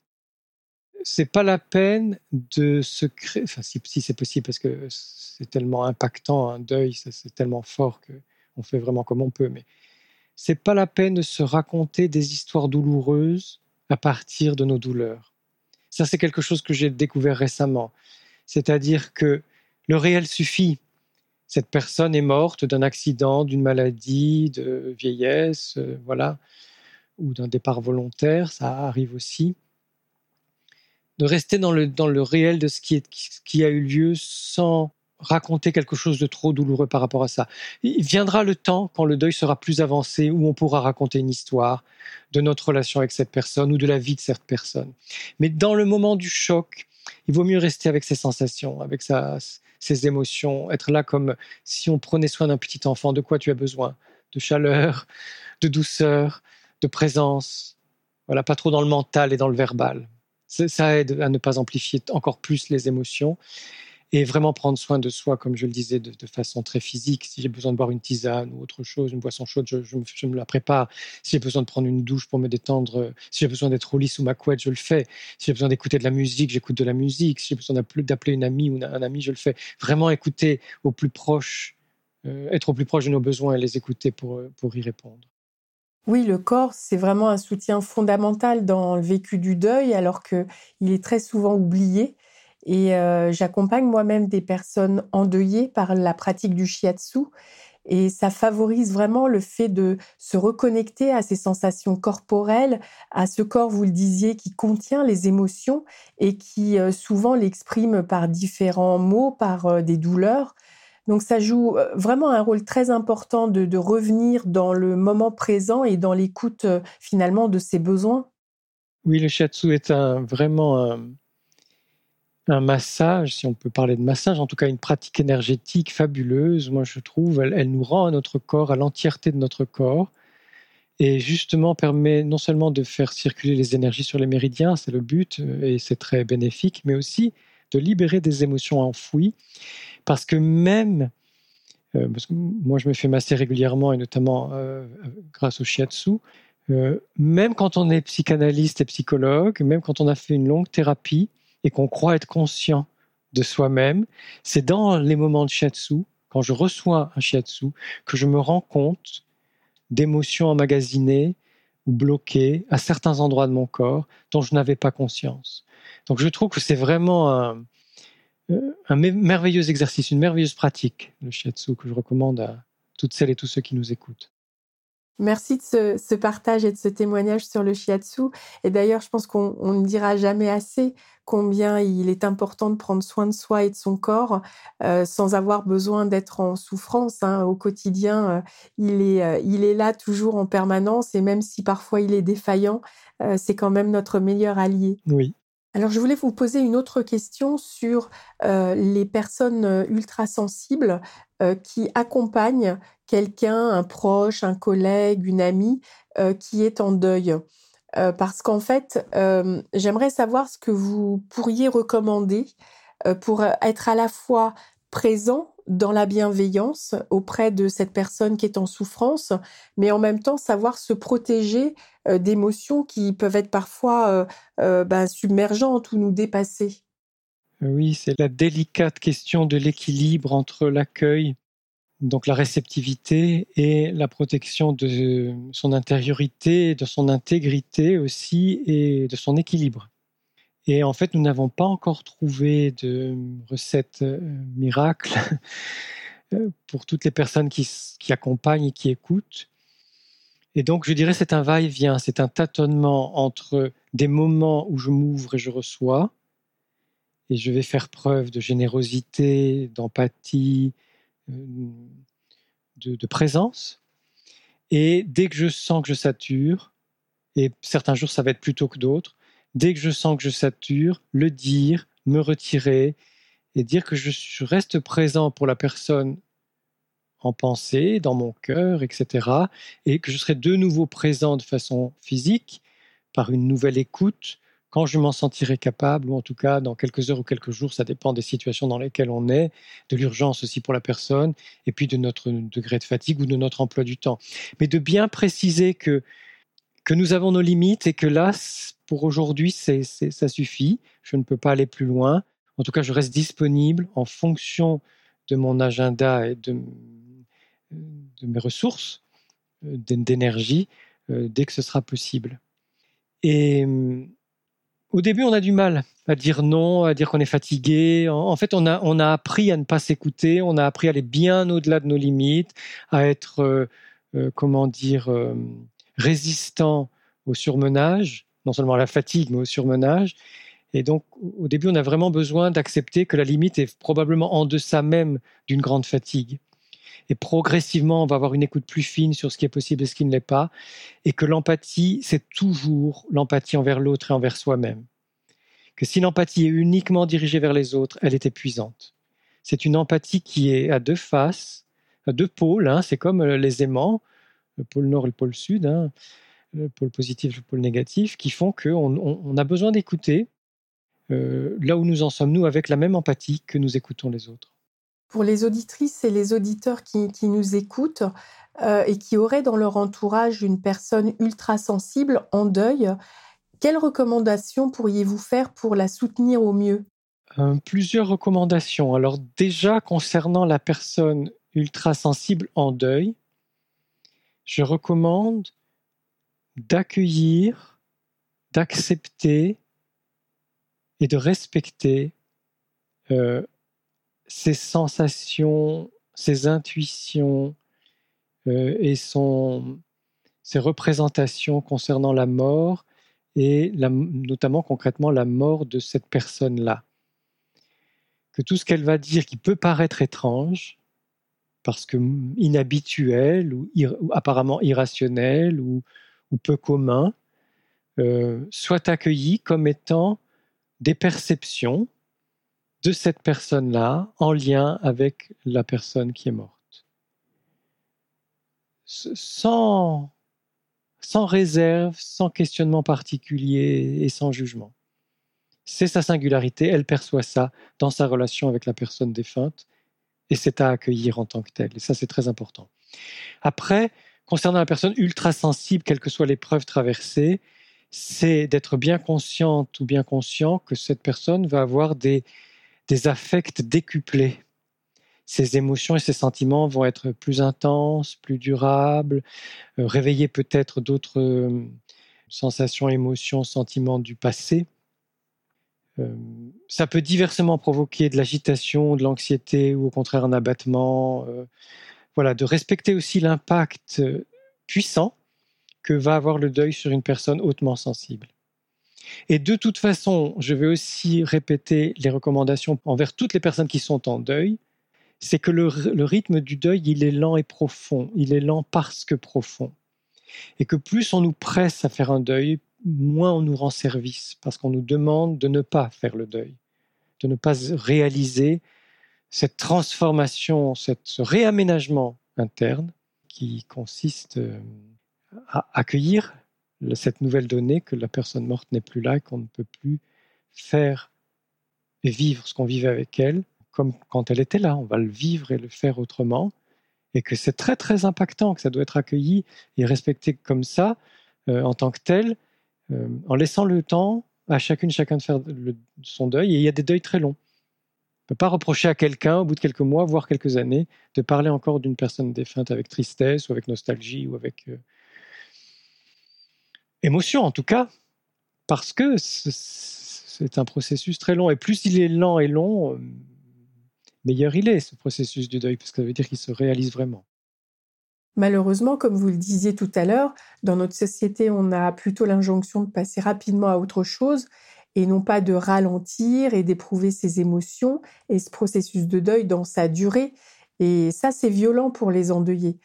c'est pas la peine de se créer, enfin si, c'est possible parce que c'est tellement impactant un deuil, c'est tellement fort que on fait vraiment comme on peut, mais c'est pas la peine de se raconter des histoires douloureuses à partir de nos douleurs. Ça c'est quelque chose que j'ai découvert récemment, c'est-à-dire que le réel suffit. Cette personne est morte d'un accident, d'une maladie, de vieillesse, euh, voilà, ou d'un départ volontaire, ça arrive aussi de rester dans le, dans le réel de ce qui, est, qui a eu lieu sans raconter quelque chose de trop douloureux par rapport à ça. Il viendra le temps, quand le deuil sera plus avancé, où on pourra raconter une histoire de notre relation avec cette personne ou de la vie de cette personne. Mais dans le moment du choc, il vaut mieux rester avec ses sensations, avec sa, ses émotions, être là comme si on prenait soin d'un petit enfant. De quoi tu as besoin? De chaleur, de douceur, de présence. Voilà, pas trop dans le mental et dans le verbal ça aide à ne pas amplifier encore plus les émotions. Et vraiment prendre soin de soi, comme je le disais, de, façon très physique. Si j'ai besoin de boire une tisane ou autre chose, une boisson chaude, je, me, la prépare. Si j'ai besoin de prendre une douche pour me détendre, si j'ai besoin d'être au lit sous ma couette, je le fais. Si j'ai besoin d'écouter de la musique, j'écoute de la musique. Si j'ai besoin d'appeler une amie ou un ami, je le fais. Vraiment écouter au plus proche, euh, être au plus proche de nos besoins et les écouter pour, pour y répondre. Oui, le corps, c'est vraiment un soutien fondamental dans le vécu du deuil, alors qu'il est très souvent oublié. Et euh, j'accompagne moi-même des personnes endeuillées par la pratique du shiatsu. Et ça favorise vraiment le fait de se reconnecter à ces sensations corporelles, à ce corps, vous le disiez, qui contient les émotions et qui euh, souvent l'exprime par différents mots, par euh, des douleurs. Donc ça joue vraiment un rôle très important de, revenir dans le moment présent et dans l'écoute finalement de ses besoins. Oui, le shiatsu est vraiment un, un massage, si on peut parler de massage, en tout cas une pratique énergétique fabuleuse, moi je trouve, elle, nous rend à notre corps, à l'entièreté de notre corps, et justement permet non seulement de faire circuler les énergies sur les méridiens, c'est le but, euh, et c'est très bénéfique, mais aussi de libérer des émotions enfouies, parce que même, euh, moi je me fais masser régulièrement, et notamment euh, grâce au shiatsu, même quand on est psychanalyste et psychologue, même quand on a fait une longue thérapie, et qu'on croit être conscient de soi-même, c'est dans les moments de shiatsu, quand je reçois un shiatsu, que je me rends compte d'émotions emmagasinées ou bloquées à certains endroits de mon corps dont je n'avais pas conscience. Donc je trouve que c'est vraiment un, euh, merveilleux exercice, une merveilleuse pratique, le shiatsu, que je recommande à toutes celles et tous ceux qui nous écoutent. Merci de ce, partage et de ce témoignage sur le shiatsu. Et d'ailleurs, je pense qu'on ne dira jamais assez combien il est important de prendre soin de soi et de son corps euh, sans avoir besoin d'être en souffrance. Hein. Au quotidien, euh, il, est, euh, il est là toujours en permanence et même si parfois il est défaillant, c'est quand même notre meilleur allié. Oui. Alors, je voulais vous poser une autre question sur les personnes ultra sensibles qui accompagnent quelqu'un, un proche, un collègue, une amie qui est en deuil. parce qu'en fait, j'aimerais savoir ce que vous pourriez recommander pour être à la fois présent dans la bienveillance auprès de cette personne qui est en souffrance, mais en même temps savoir se protéger d'émotions qui peuvent être parfois bah, submergentes ou nous dépasser. Oui, c'est la délicate question de l'équilibre entre l'accueil, donc la réceptivité, et la protection de son intériorité, de son intégrité aussi, et de son équilibre. Et en fait, nous n'avons pas encore trouvé de recette euh, miracle euh, pour toutes les personnes qui, accompagnent et qui écoutent. Et donc, je dirais, c'est un va-et-vient, c'est un tâtonnement entre des moments où je m'ouvre et je reçois, et je vais faire preuve de générosité, d'empathie, de, de, présence. Et dès que je sens que je sature, et certains jours ça va être plus tôt que d'autres, dès que je sens que je sature, le dire, me retirer et dire que je reste présent pour la personne en pensée, dans mon cœur, etc. Et que je serai de nouveau présent de façon physique, par une nouvelle écoute, quand je m'en sentirai capable, ou en tout cas dans quelques heures ou quelques jours, ça dépend des situations dans lesquelles on est, de l'urgence aussi pour la personne, et puis de notre degré de fatigue ou de notre emploi du temps. Mais de bien préciser que que nous avons nos limites et que là, pour aujourd'hui, ça suffit. Je ne peux pas aller plus loin. En tout cas, je reste disponible en fonction de mon agenda et de, mes ressources euh, d'énergie euh, dès que ce sera possible. Et au début, on a du mal à dire non, à dire qu'on est fatigué. En, fait, on a, appris à ne pas s'écouter, on a appris à aller bien au-delà de nos limites, à être, euh, comment dire, résistant au surmenage, non seulement à la fatigue, mais au surmenage. Et donc, au début, on a vraiment besoin d'accepter que la limite est probablement en deçà même d'une grande fatigue. Et progressivement, on va avoir une écoute plus fine sur ce qui est possible et ce qui ne l'est pas. Et que l'empathie, c'est toujours l'empathie envers l'autre et envers soi-même. Que si l'empathie est uniquement dirigée vers les autres, elle est épuisante. C'est une empathie qui est à deux faces, à deux pôles. Hein. c'est comme euh, les aimants le pôle nord et le pôle sud, hein, le pôle positif et le pôle négatif, qui font qu'on on, a besoin d'écouter euh, là où nous en sommes, nous, avec la même empathie que nous écoutons les autres. Pour les auditrices et les auditeurs qui, nous écoutent euh, et qui auraient dans leur entourage une personne ultra sensible en deuil, quelles recommandations pourriez-vous faire pour la soutenir au mieux? Euh, Plusieurs recommandations. Alors déjà, concernant la personne ultra sensible en deuil, je recommande d'accueillir, d'accepter et de respecter euh, ses sensations, ses intuitions euh, et son, ses représentations concernant la mort et notamment concrètement la mort de cette personne-là. Que tout ce qu'elle va dire qui peut paraître étrange, parce que inhabituel ou, apparemment irrationnel ou, peu commun, euh, soit accueilli comme étant des perceptions de cette personne-là en lien avec la personne qui est morte. Sans, sans réserve, sans questionnement particulier et sans jugement. C'est sa singularité, elle perçoit ça dans sa relation avec la personne défunte et c'est à accueillir en tant que tel. Et ça, c'est très important. Après, concernant la personne ultra sensible, quelle que soit l'épreuve traversée, c'est d'être bien consciente ou bien conscient que cette personne va avoir des, des affects décuplés. Ses émotions et ses sentiments vont être plus intenses, plus durables, euh, réveiller peut-être d'autres euh, sensations, émotions, sentiments du passé. Euh, ça peut diversement provoquer de l'agitation, de l'anxiété ou au contraire un abattement. voilà, de respecter aussi l'impact puissant que va avoir le deuil sur une personne hautement sensible. Et de toute façon, je vais aussi répéter les recommandations envers toutes les personnes qui sont en deuil, c'est que le, rythme du deuil, il est lent et profond. Il est lent parce que profond. Et que plus on nous presse à faire un deuil, moins on nous rend service, parce qu'on nous demande de ne pas faire le deuil, de ne pas réaliser cette transformation, ce réaménagement interne qui consiste euh, à accueillir cette nouvelle donnée que la personne morte n'est plus là qu'on ne peut plus faire et vivre ce qu'on vivait avec elle comme quand elle était là. On va le vivre et le faire autrement. Et que c'est très très impactant, que ça doit être accueilli et respecté comme ça, euh, en tant que tel, euh, en laissant le temps à chacune, chacun de faire son deuil. Et il y a des deuils très longs. On ne peut pas reprocher à quelqu'un, au bout de quelques mois, voire quelques années, de parler encore d'une personne défunte avec tristesse ou avec nostalgie ou avec euh, émotion en tout cas, parce que c'est un processus très long. Et plus il est lent et long, euh, meilleur il est, ce processus du deuil, parce que ça veut dire qu'il se réalise vraiment. Malheureusement, comme vous le disiez tout à l'heure, dans notre société, on a plutôt l'injonction de passer rapidement à autre chose et non pas de ralentir et d'éprouver ses émotions et ce processus de deuil dans sa durée. Et ça, c'est violent pour les endeuillés.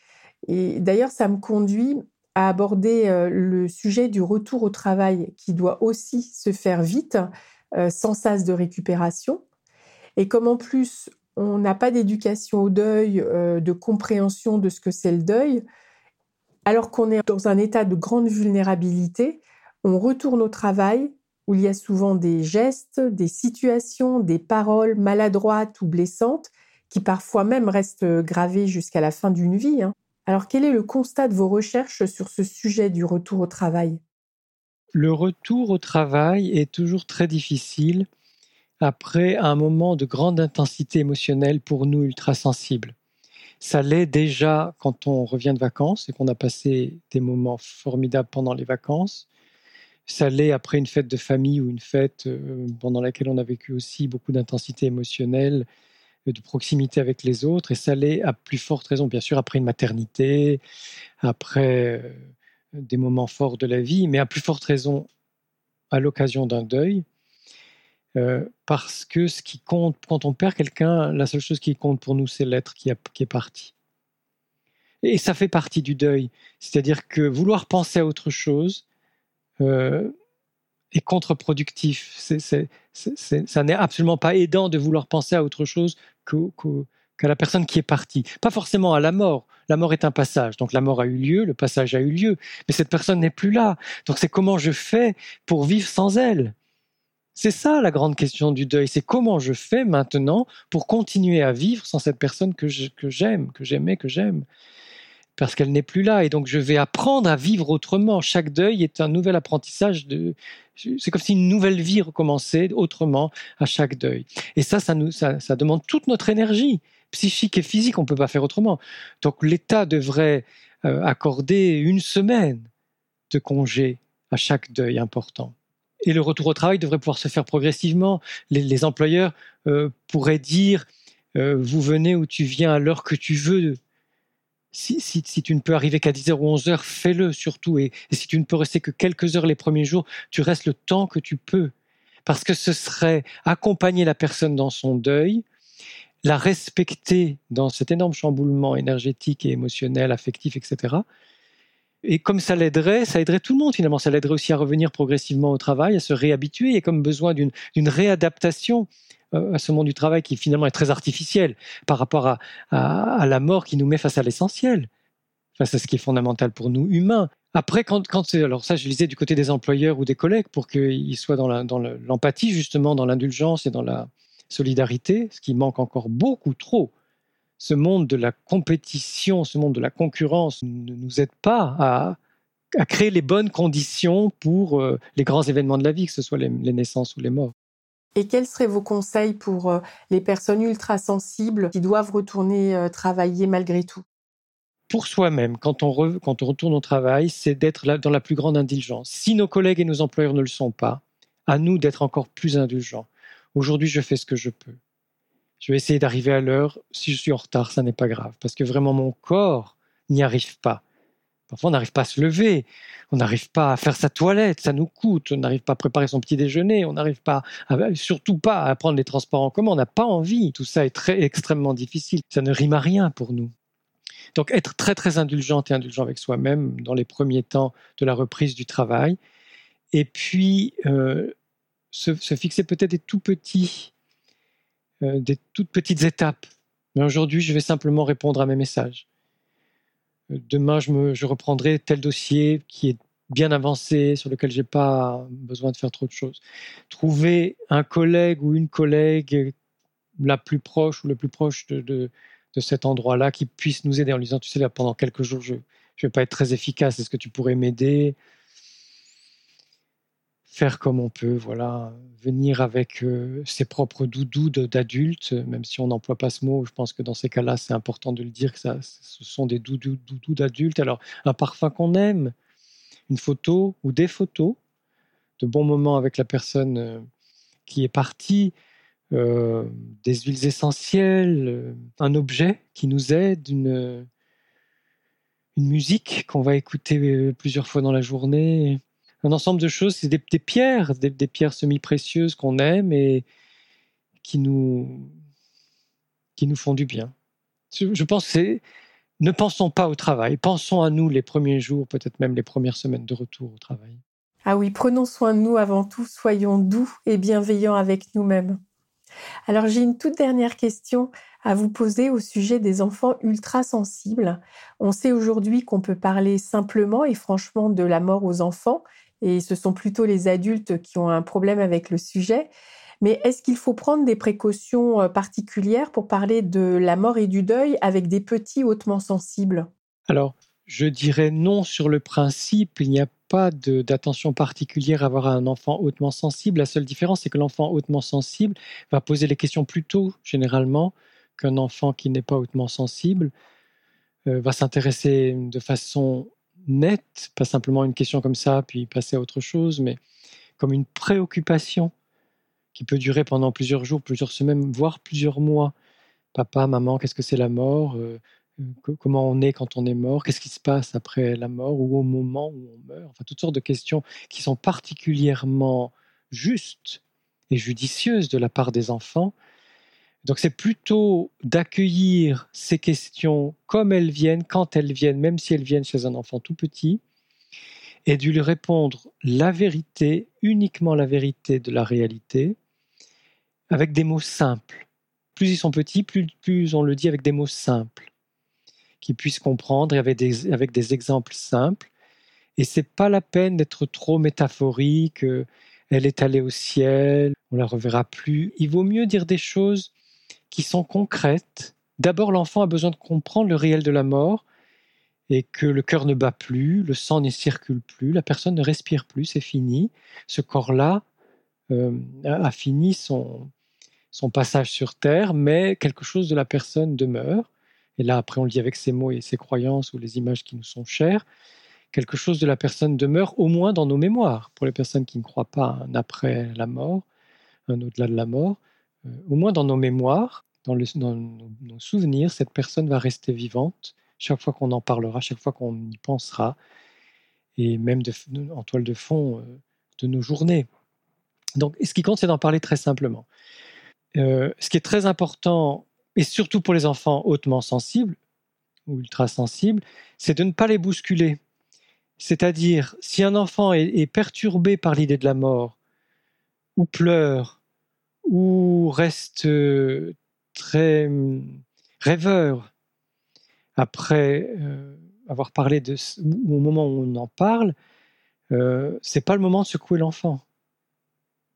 Et d'ailleurs, ça me conduit à aborder euh, le sujet du retour au travail qui doit aussi se faire vite, euh, sans sas de récupération. Et comme en plus on n'a pas d'éducation au deuil, euh, de compréhension de ce que c'est le deuil, alors qu'on est dans un état de grande vulnérabilité, on retourne au travail où il y a souvent des gestes, des situations, des paroles maladroites ou blessantes qui parfois même restent gravées jusqu'à la fin d'une vie. Hein. Alors quel est le constat de vos recherches sur ce sujet du retour au travail? Le retour au travail est toujours très difficile après un moment de grande intensité émotionnelle pour nous ultra-sensibles. Ça l'est déjà quand on revient de vacances et qu'on a passé des moments formidables pendant les vacances. Ça l'est après une fête de famille ou une fête euh, pendant laquelle on a vécu aussi beaucoup d'intensité émotionnelle de proximité avec les autres, et ça l'est à plus forte raison, bien sûr, après une maternité, après euh, des moments forts de la vie, mais à plus forte raison à l'occasion d'un deuil, euh, parce que ce qui compte, quand on perd quelqu'un, la seule chose qui compte pour nous, c'est l'être qui, est parti. Et ça fait partie du deuil, c'est-à-dire que vouloir penser à autre chose, euh, est contre-productif. ça n'est absolument pas aidant de vouloir penser à autre chose qu'à la personne qui est partie. Pas forcément à la mort. La mort est un passage. Donc la mort a eu lieu, le passage a eu lieu. Mais cette personne n'est plus là. Donc c'est comment je fais pour vivre sans elle? C'est ça la grande question du deuil, c'est comment je fais maintenant pour continuer à vivre sans cette personne que j'aime, que j'aimais, que j'aime parce qu'elle n'est plus là. Et donc, je vais apprendre à vivre autrement. Chaque deuil est un nouvel apprentissage. C'est comme si une nouvelle vie recommençait autrement à chaque deuil. Et ça, ça, nous, ça, ça demande toute notre énergie psychique et physique. On ne peut pas faire autrement. Donc, l'État devrait euh, accorder une semaine de congé à chaque deuil important. Et le retour au travail devrait pouvoir se faire progressivement. Les, employeurs euh, pourraient dire euh, vous venez ou tu viens à l'heure que tu veux si, tu ne peux arriver qu'à 10h ou 11h, fais-le surtout. Et, si tu ne peux rester que quelques heures les premiers jours, tu restes le temps que tu peux. Parce que ce serait accompagner la personne dans son deuil, la respecter dans cet énorme chamboulement énergétique et émotionnel, affectif, etc. Et comme ça l'aiderait, ça aiderait tout le monde finalement. Ça l'aiderait aussi à revenir progressivement au travail, à se réhabituer. Il y a comme besoin d'une réadaptation à ce monde du travail qui finalement est très artificiel par rapport à, la mort qui nous met face à l'essentiel, face à ce qui est fondamental pour nous humains. Après, quand, quand alors ça, je lisais du côté des employeurs ou des collègues pour qu'ils soient dans l'empathie, justement, dans l'indulgence et dans la solidarité, ce qui manque encore beaucoup trop. Ce monde de la compétition, ce monde de la concurrence ne nous aide pas à, créer les bonnes conditions pour euh, les grands événements de la vie, que ce soit les naissances ou les morts. Et quels seraient vos conseils pour euh, les personnes ultra sensibles qui doivent retourner euh, travailler malgré tout? Pour soi-même, quand, on retourne au travail, c'est d'être dans la plus grande indulgence. Si nos collègues et nos employeurs ne le sont pas, à nous d'être encore plus indulgents. Aujourd'hui, je fais ce que je peux. Je vais essayer d'arriver à l'heure. Si je suis en retard, ça n'est pas grave, parce que vraiment mon corps n'y arrive pas. Parfois, on n'arrive pas à se lever, on n'arrive pas à faire sa toilette, ça nous coûte, on n'arrive pas à préparer son petit déjeuner, on n'arrive pas, surtout pas à prendre les transports en commun, on n'a pas envie. Tout ça est très extrêmement difficile. Ça ne rime à rien pour nous. Donc, être très très indulgent et indulgent avec soi-même dans les premiers temps de la reprise du travail, et puis euh, se, fixer peut-être des tout petits, euh, des toutes petites étapes. Mais aujourd'hui, je vais simplement répondre à mes messages demain, je, reprendrai tel dossier qui est bien avancé, sur lequel j'ai pas besoin de faire trop de choses. Trouver un collègue ou une collègue la plus proche ou le plus proche de, cet endroit-là qui puisse nous aider en lui disant, tu sais, là, pendant quelques jours, je ne vais pas être très efficace, est-ce que tu pourrais m'aider? Faire comme on peut, voilà, venir avec euh, ses propres doudous d'adultes, même si on n'emploie pas ce mot, je pense que dans ces cas-là, c'est important de le dire que ça, ce sont des doudous d'adultes. Alors, un parfum qu'on aime, une photo ou des photos de bons moments avec la personne euh, qui est partie, euh, des huiles essentielles, un objet qui nous aide, une, une musique qu'on va écouter plusieurs fois dans la journée un ensemble de choses, c'est des, pierres, des, pierres semi-précieuses qu'on aime et qui nous, qui nous font du bien. Je, pense ne pensons pas au travail, pensons à nous les premiers jours, peut-être même les premières semaines de retour au travail. Ah oui, prenons soin de nous avant tout, soyons doux et bienveillants avec nous-mêmes. Alors j'ai une toute dernière question à vous poser au sujet des enfants ultra sensibles. On sait aujourd'hui qu'on peut parler simplement et franchement de la mort aux enfants et ce sont plutôt les adultes qui ont un problème avec le sujet. Mais est-ce qu'il faut prendre des précautions euh, particulières pour parler de la mort et du deuil avec des petits hautement sensibles? Alors, je dirais non sur le principe. Il n'y a pas d'attention particulière à avoir un enfant hautement sensible. La seule différence, c'est que l'enfant hautement sensible va poser les questions plus tôt, généralement, qu'un enfant qui n'est pas hautement sensible. Euh, va s'intéresser de façon nette, pas simplement une question comme ça, puis passer à autre chose, mais comme une préoccupation qui peut durer pendant plusieurs jours, plusieurs semaines, voire plusieurs mois. Papa, maman, qu'est-ce que c'est la mort euh, Comment on est quand on est mort Qu'est-ce qui se passe après la mort ou au moment où on meurt Enfin, toutes sortes de questions qui sont particulièrement justes et judicieuses de la part des enfants donc c'est plutôt d'accueillir ces questions comme elles viennent, quand elles viennent, même si elles viennent chez un enfant tout petit, et de lui répondre la vérité, uniquement la vérité de la réalité, avec des mots simples. Plus ils sont petits, plus, on le dit avec des mots simples, qu'ils puissent comprendre et avec des, avec des exemples simples. Et c'est pas la peine d'être trop métaphorique. Euh, elle est allée au ciel, on la reverra plus. Il vaut mieux dire des choses qui sont concrètes. D'abord, l'enfant a besoin de comprendre le réel de la mort et que le cœur ne bat plus, le sang ne circule plus, la personne ne respire plus, c'est fini. Ce corps-là euh, a fini son, passage sur Terre, mais quelque chose de la personne demeure. Et là, après, on le dit avec ses mots et ses croyances ou les images qui nous sont chères. Quelque chose de la personne demeure au moins dans nos mémoires. Pour les personnes qui ne croient pas un après la mort, un au-delà de la mort, au moins dans nos mémoires, dans, nos, souvenirs, cette personne va rester vivante chaque fois qu'on en parlera, chaque fois qu'on y pensera, et même en toile de fond euh, de nos journées. Donc, ce qui compte, c'est d'en parler très simplement. Euh, ce qui est très important, et surtout pour les enfants hautement sensibles ou ultra sensibles, c'est de ne pas les bousculer. C'est-à-dire, si un enfant est, perturbé par l'idée de la mort, ou pleure, ou reste euh, très hum, rêveur après euh, avoir parlé de, au moment où on en parle, euh, c'est pas le moment de secouer l'enfant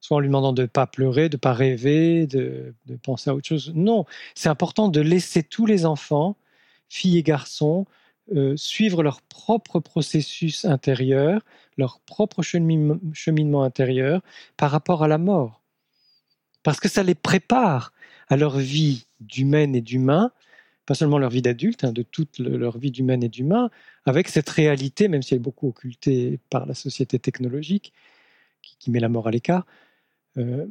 soit en lui demandant de ne pas pleurer, de ne pas rêver, de, penser à autre chose. Non, c'est important de laisser tous les enfants, filles et garçons, euh, suivre leur propre processus intérieur, leur propre cheminement, intérieur par rapport à la mort. Parce que ça les prépare à leur vie d'humaine et d'humain, pas seulement leur vie d'adulte, hein, de toute leur vie d'humaine et d'humain, avec cette réalité, même si elle est beaucoup occultée par la société technologique, qui met la mort à l'écart, euh,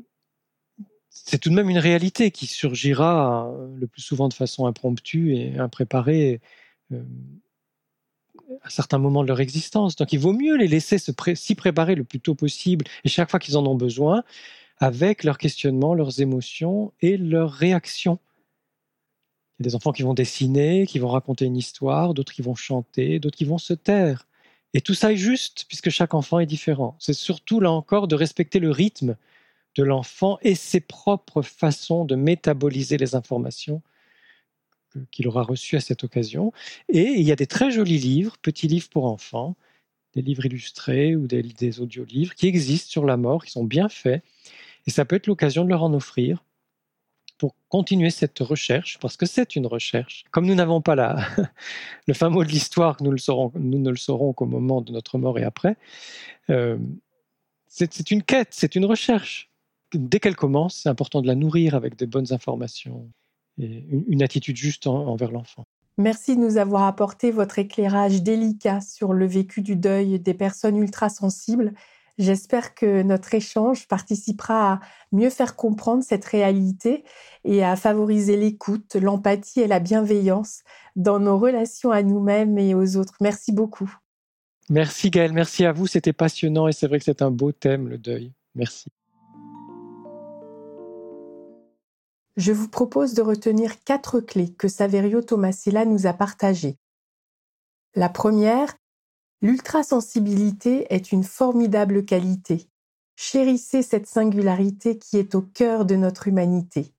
c'est tout de même une réalité qui surgira euh, le plus souvent de façon impromptue et impréparée euh, à certains moments de leur existence. Donc il vaut mieux les laisser s'y préparer le plus tôt possible et chaque fois qu'ils en ont besoin, avec leurs questionnements, leurs émotions et leurs réactions. Il y a des enfants qui vont dessiner, qui vont raconter une histoire, d'autres qui vont chanter, d'autres qui vont se taire. Et tout ça est juste, puisque chaque enfant est différent. C'est surtout là encore de respecter le rythme de l'enfant et ses propres façons de métaboliser les informations qu'il aura reçues à cette occasion. Et il y a des très jolis livres, petits livres pour enfants, des livres illustrés ou des, des audiolivres qui existent sur la mort, qui sont bien faits. Et ça peut être l'occasion de leur en offrir pour continuer cette recherche, parce que c'est une recherche. Comme nous n'avons pas la, le fin mot de l'histoire, nous, nous ne le saurons qu'au moment de notre mort et après, euh, c'est une quête, c'est une recherche dès qu'elle commence, c'est important de la nourrir avec des bonnes informations et une, attitude juste envers l'enfant. Merci de nous avoir apporté votre éclairage délicat sur le vécu du deuil des personnes ultra sensibles. J'espère que notre échange participera à mieux faire comprendre cette réalité et à favoriser l'écoute, l'empathie et la bienveillance dans nos relations à nous-mêmes et aux autres. Merci beaucoup. Merci Gaëlle, merci à vous, c'était passionnant et c'est vrai que c'est un beau thème, le deuil. Merci. je vous propose de retenir quatre clés que Saverio Tomasella nous a partagées. La première, l'ultrasensibilité est une formidable qualité. Chérissez cette singularité qui est au cœur de notre humanité.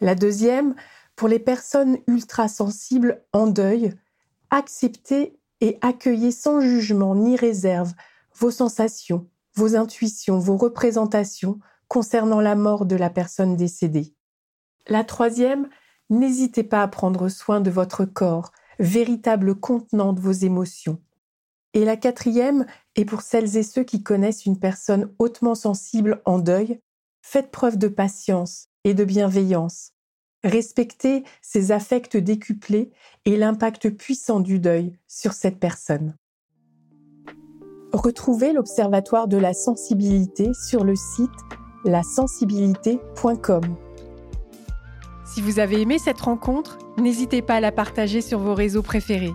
La deuxième, pour les personnes ultrasensibles en deuil, acceptez et accueillez sans jugement ni réserve vos sensations, vos intuitions, vos représentations, concernant la mort de la personne décédée. La troisième, n'hésitez pas à prendre soin de votre corps, véritable contenant de vos émotions. Et la quatrième, et pour celles et ceux qui connaissent une personne hautement sensible en deuil, faites preuve de patience et de bienveillance. Respectez ses affects décuplés et l'impact puissant du deuil sur cette personne. Retrouvez l'Observatoire de la sensibilité sur le site lasensibilité.com. Si vous avez aimé cette rencontre, n'hésitez pas à la partager sur vos réseaux préférés.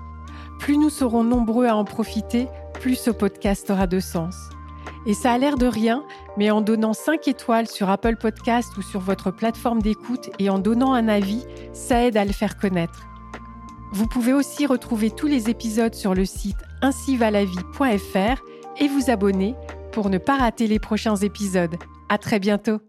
Plus nous serons nombreux à en profiter, plus ce podcast aura de sens. Et ça a l'air de rien, mais en donnant 5 étoiles sur Apple Podcast ou sur votre plateforme d'écoute et en donnant un avis, ça aide à le faire connaître. Vous pouvez aussi retrouver tous les épisodes sur le site ainsivalavie.fr et vous abonner pour ne pas rater les prochains épisodes. À très bientôt.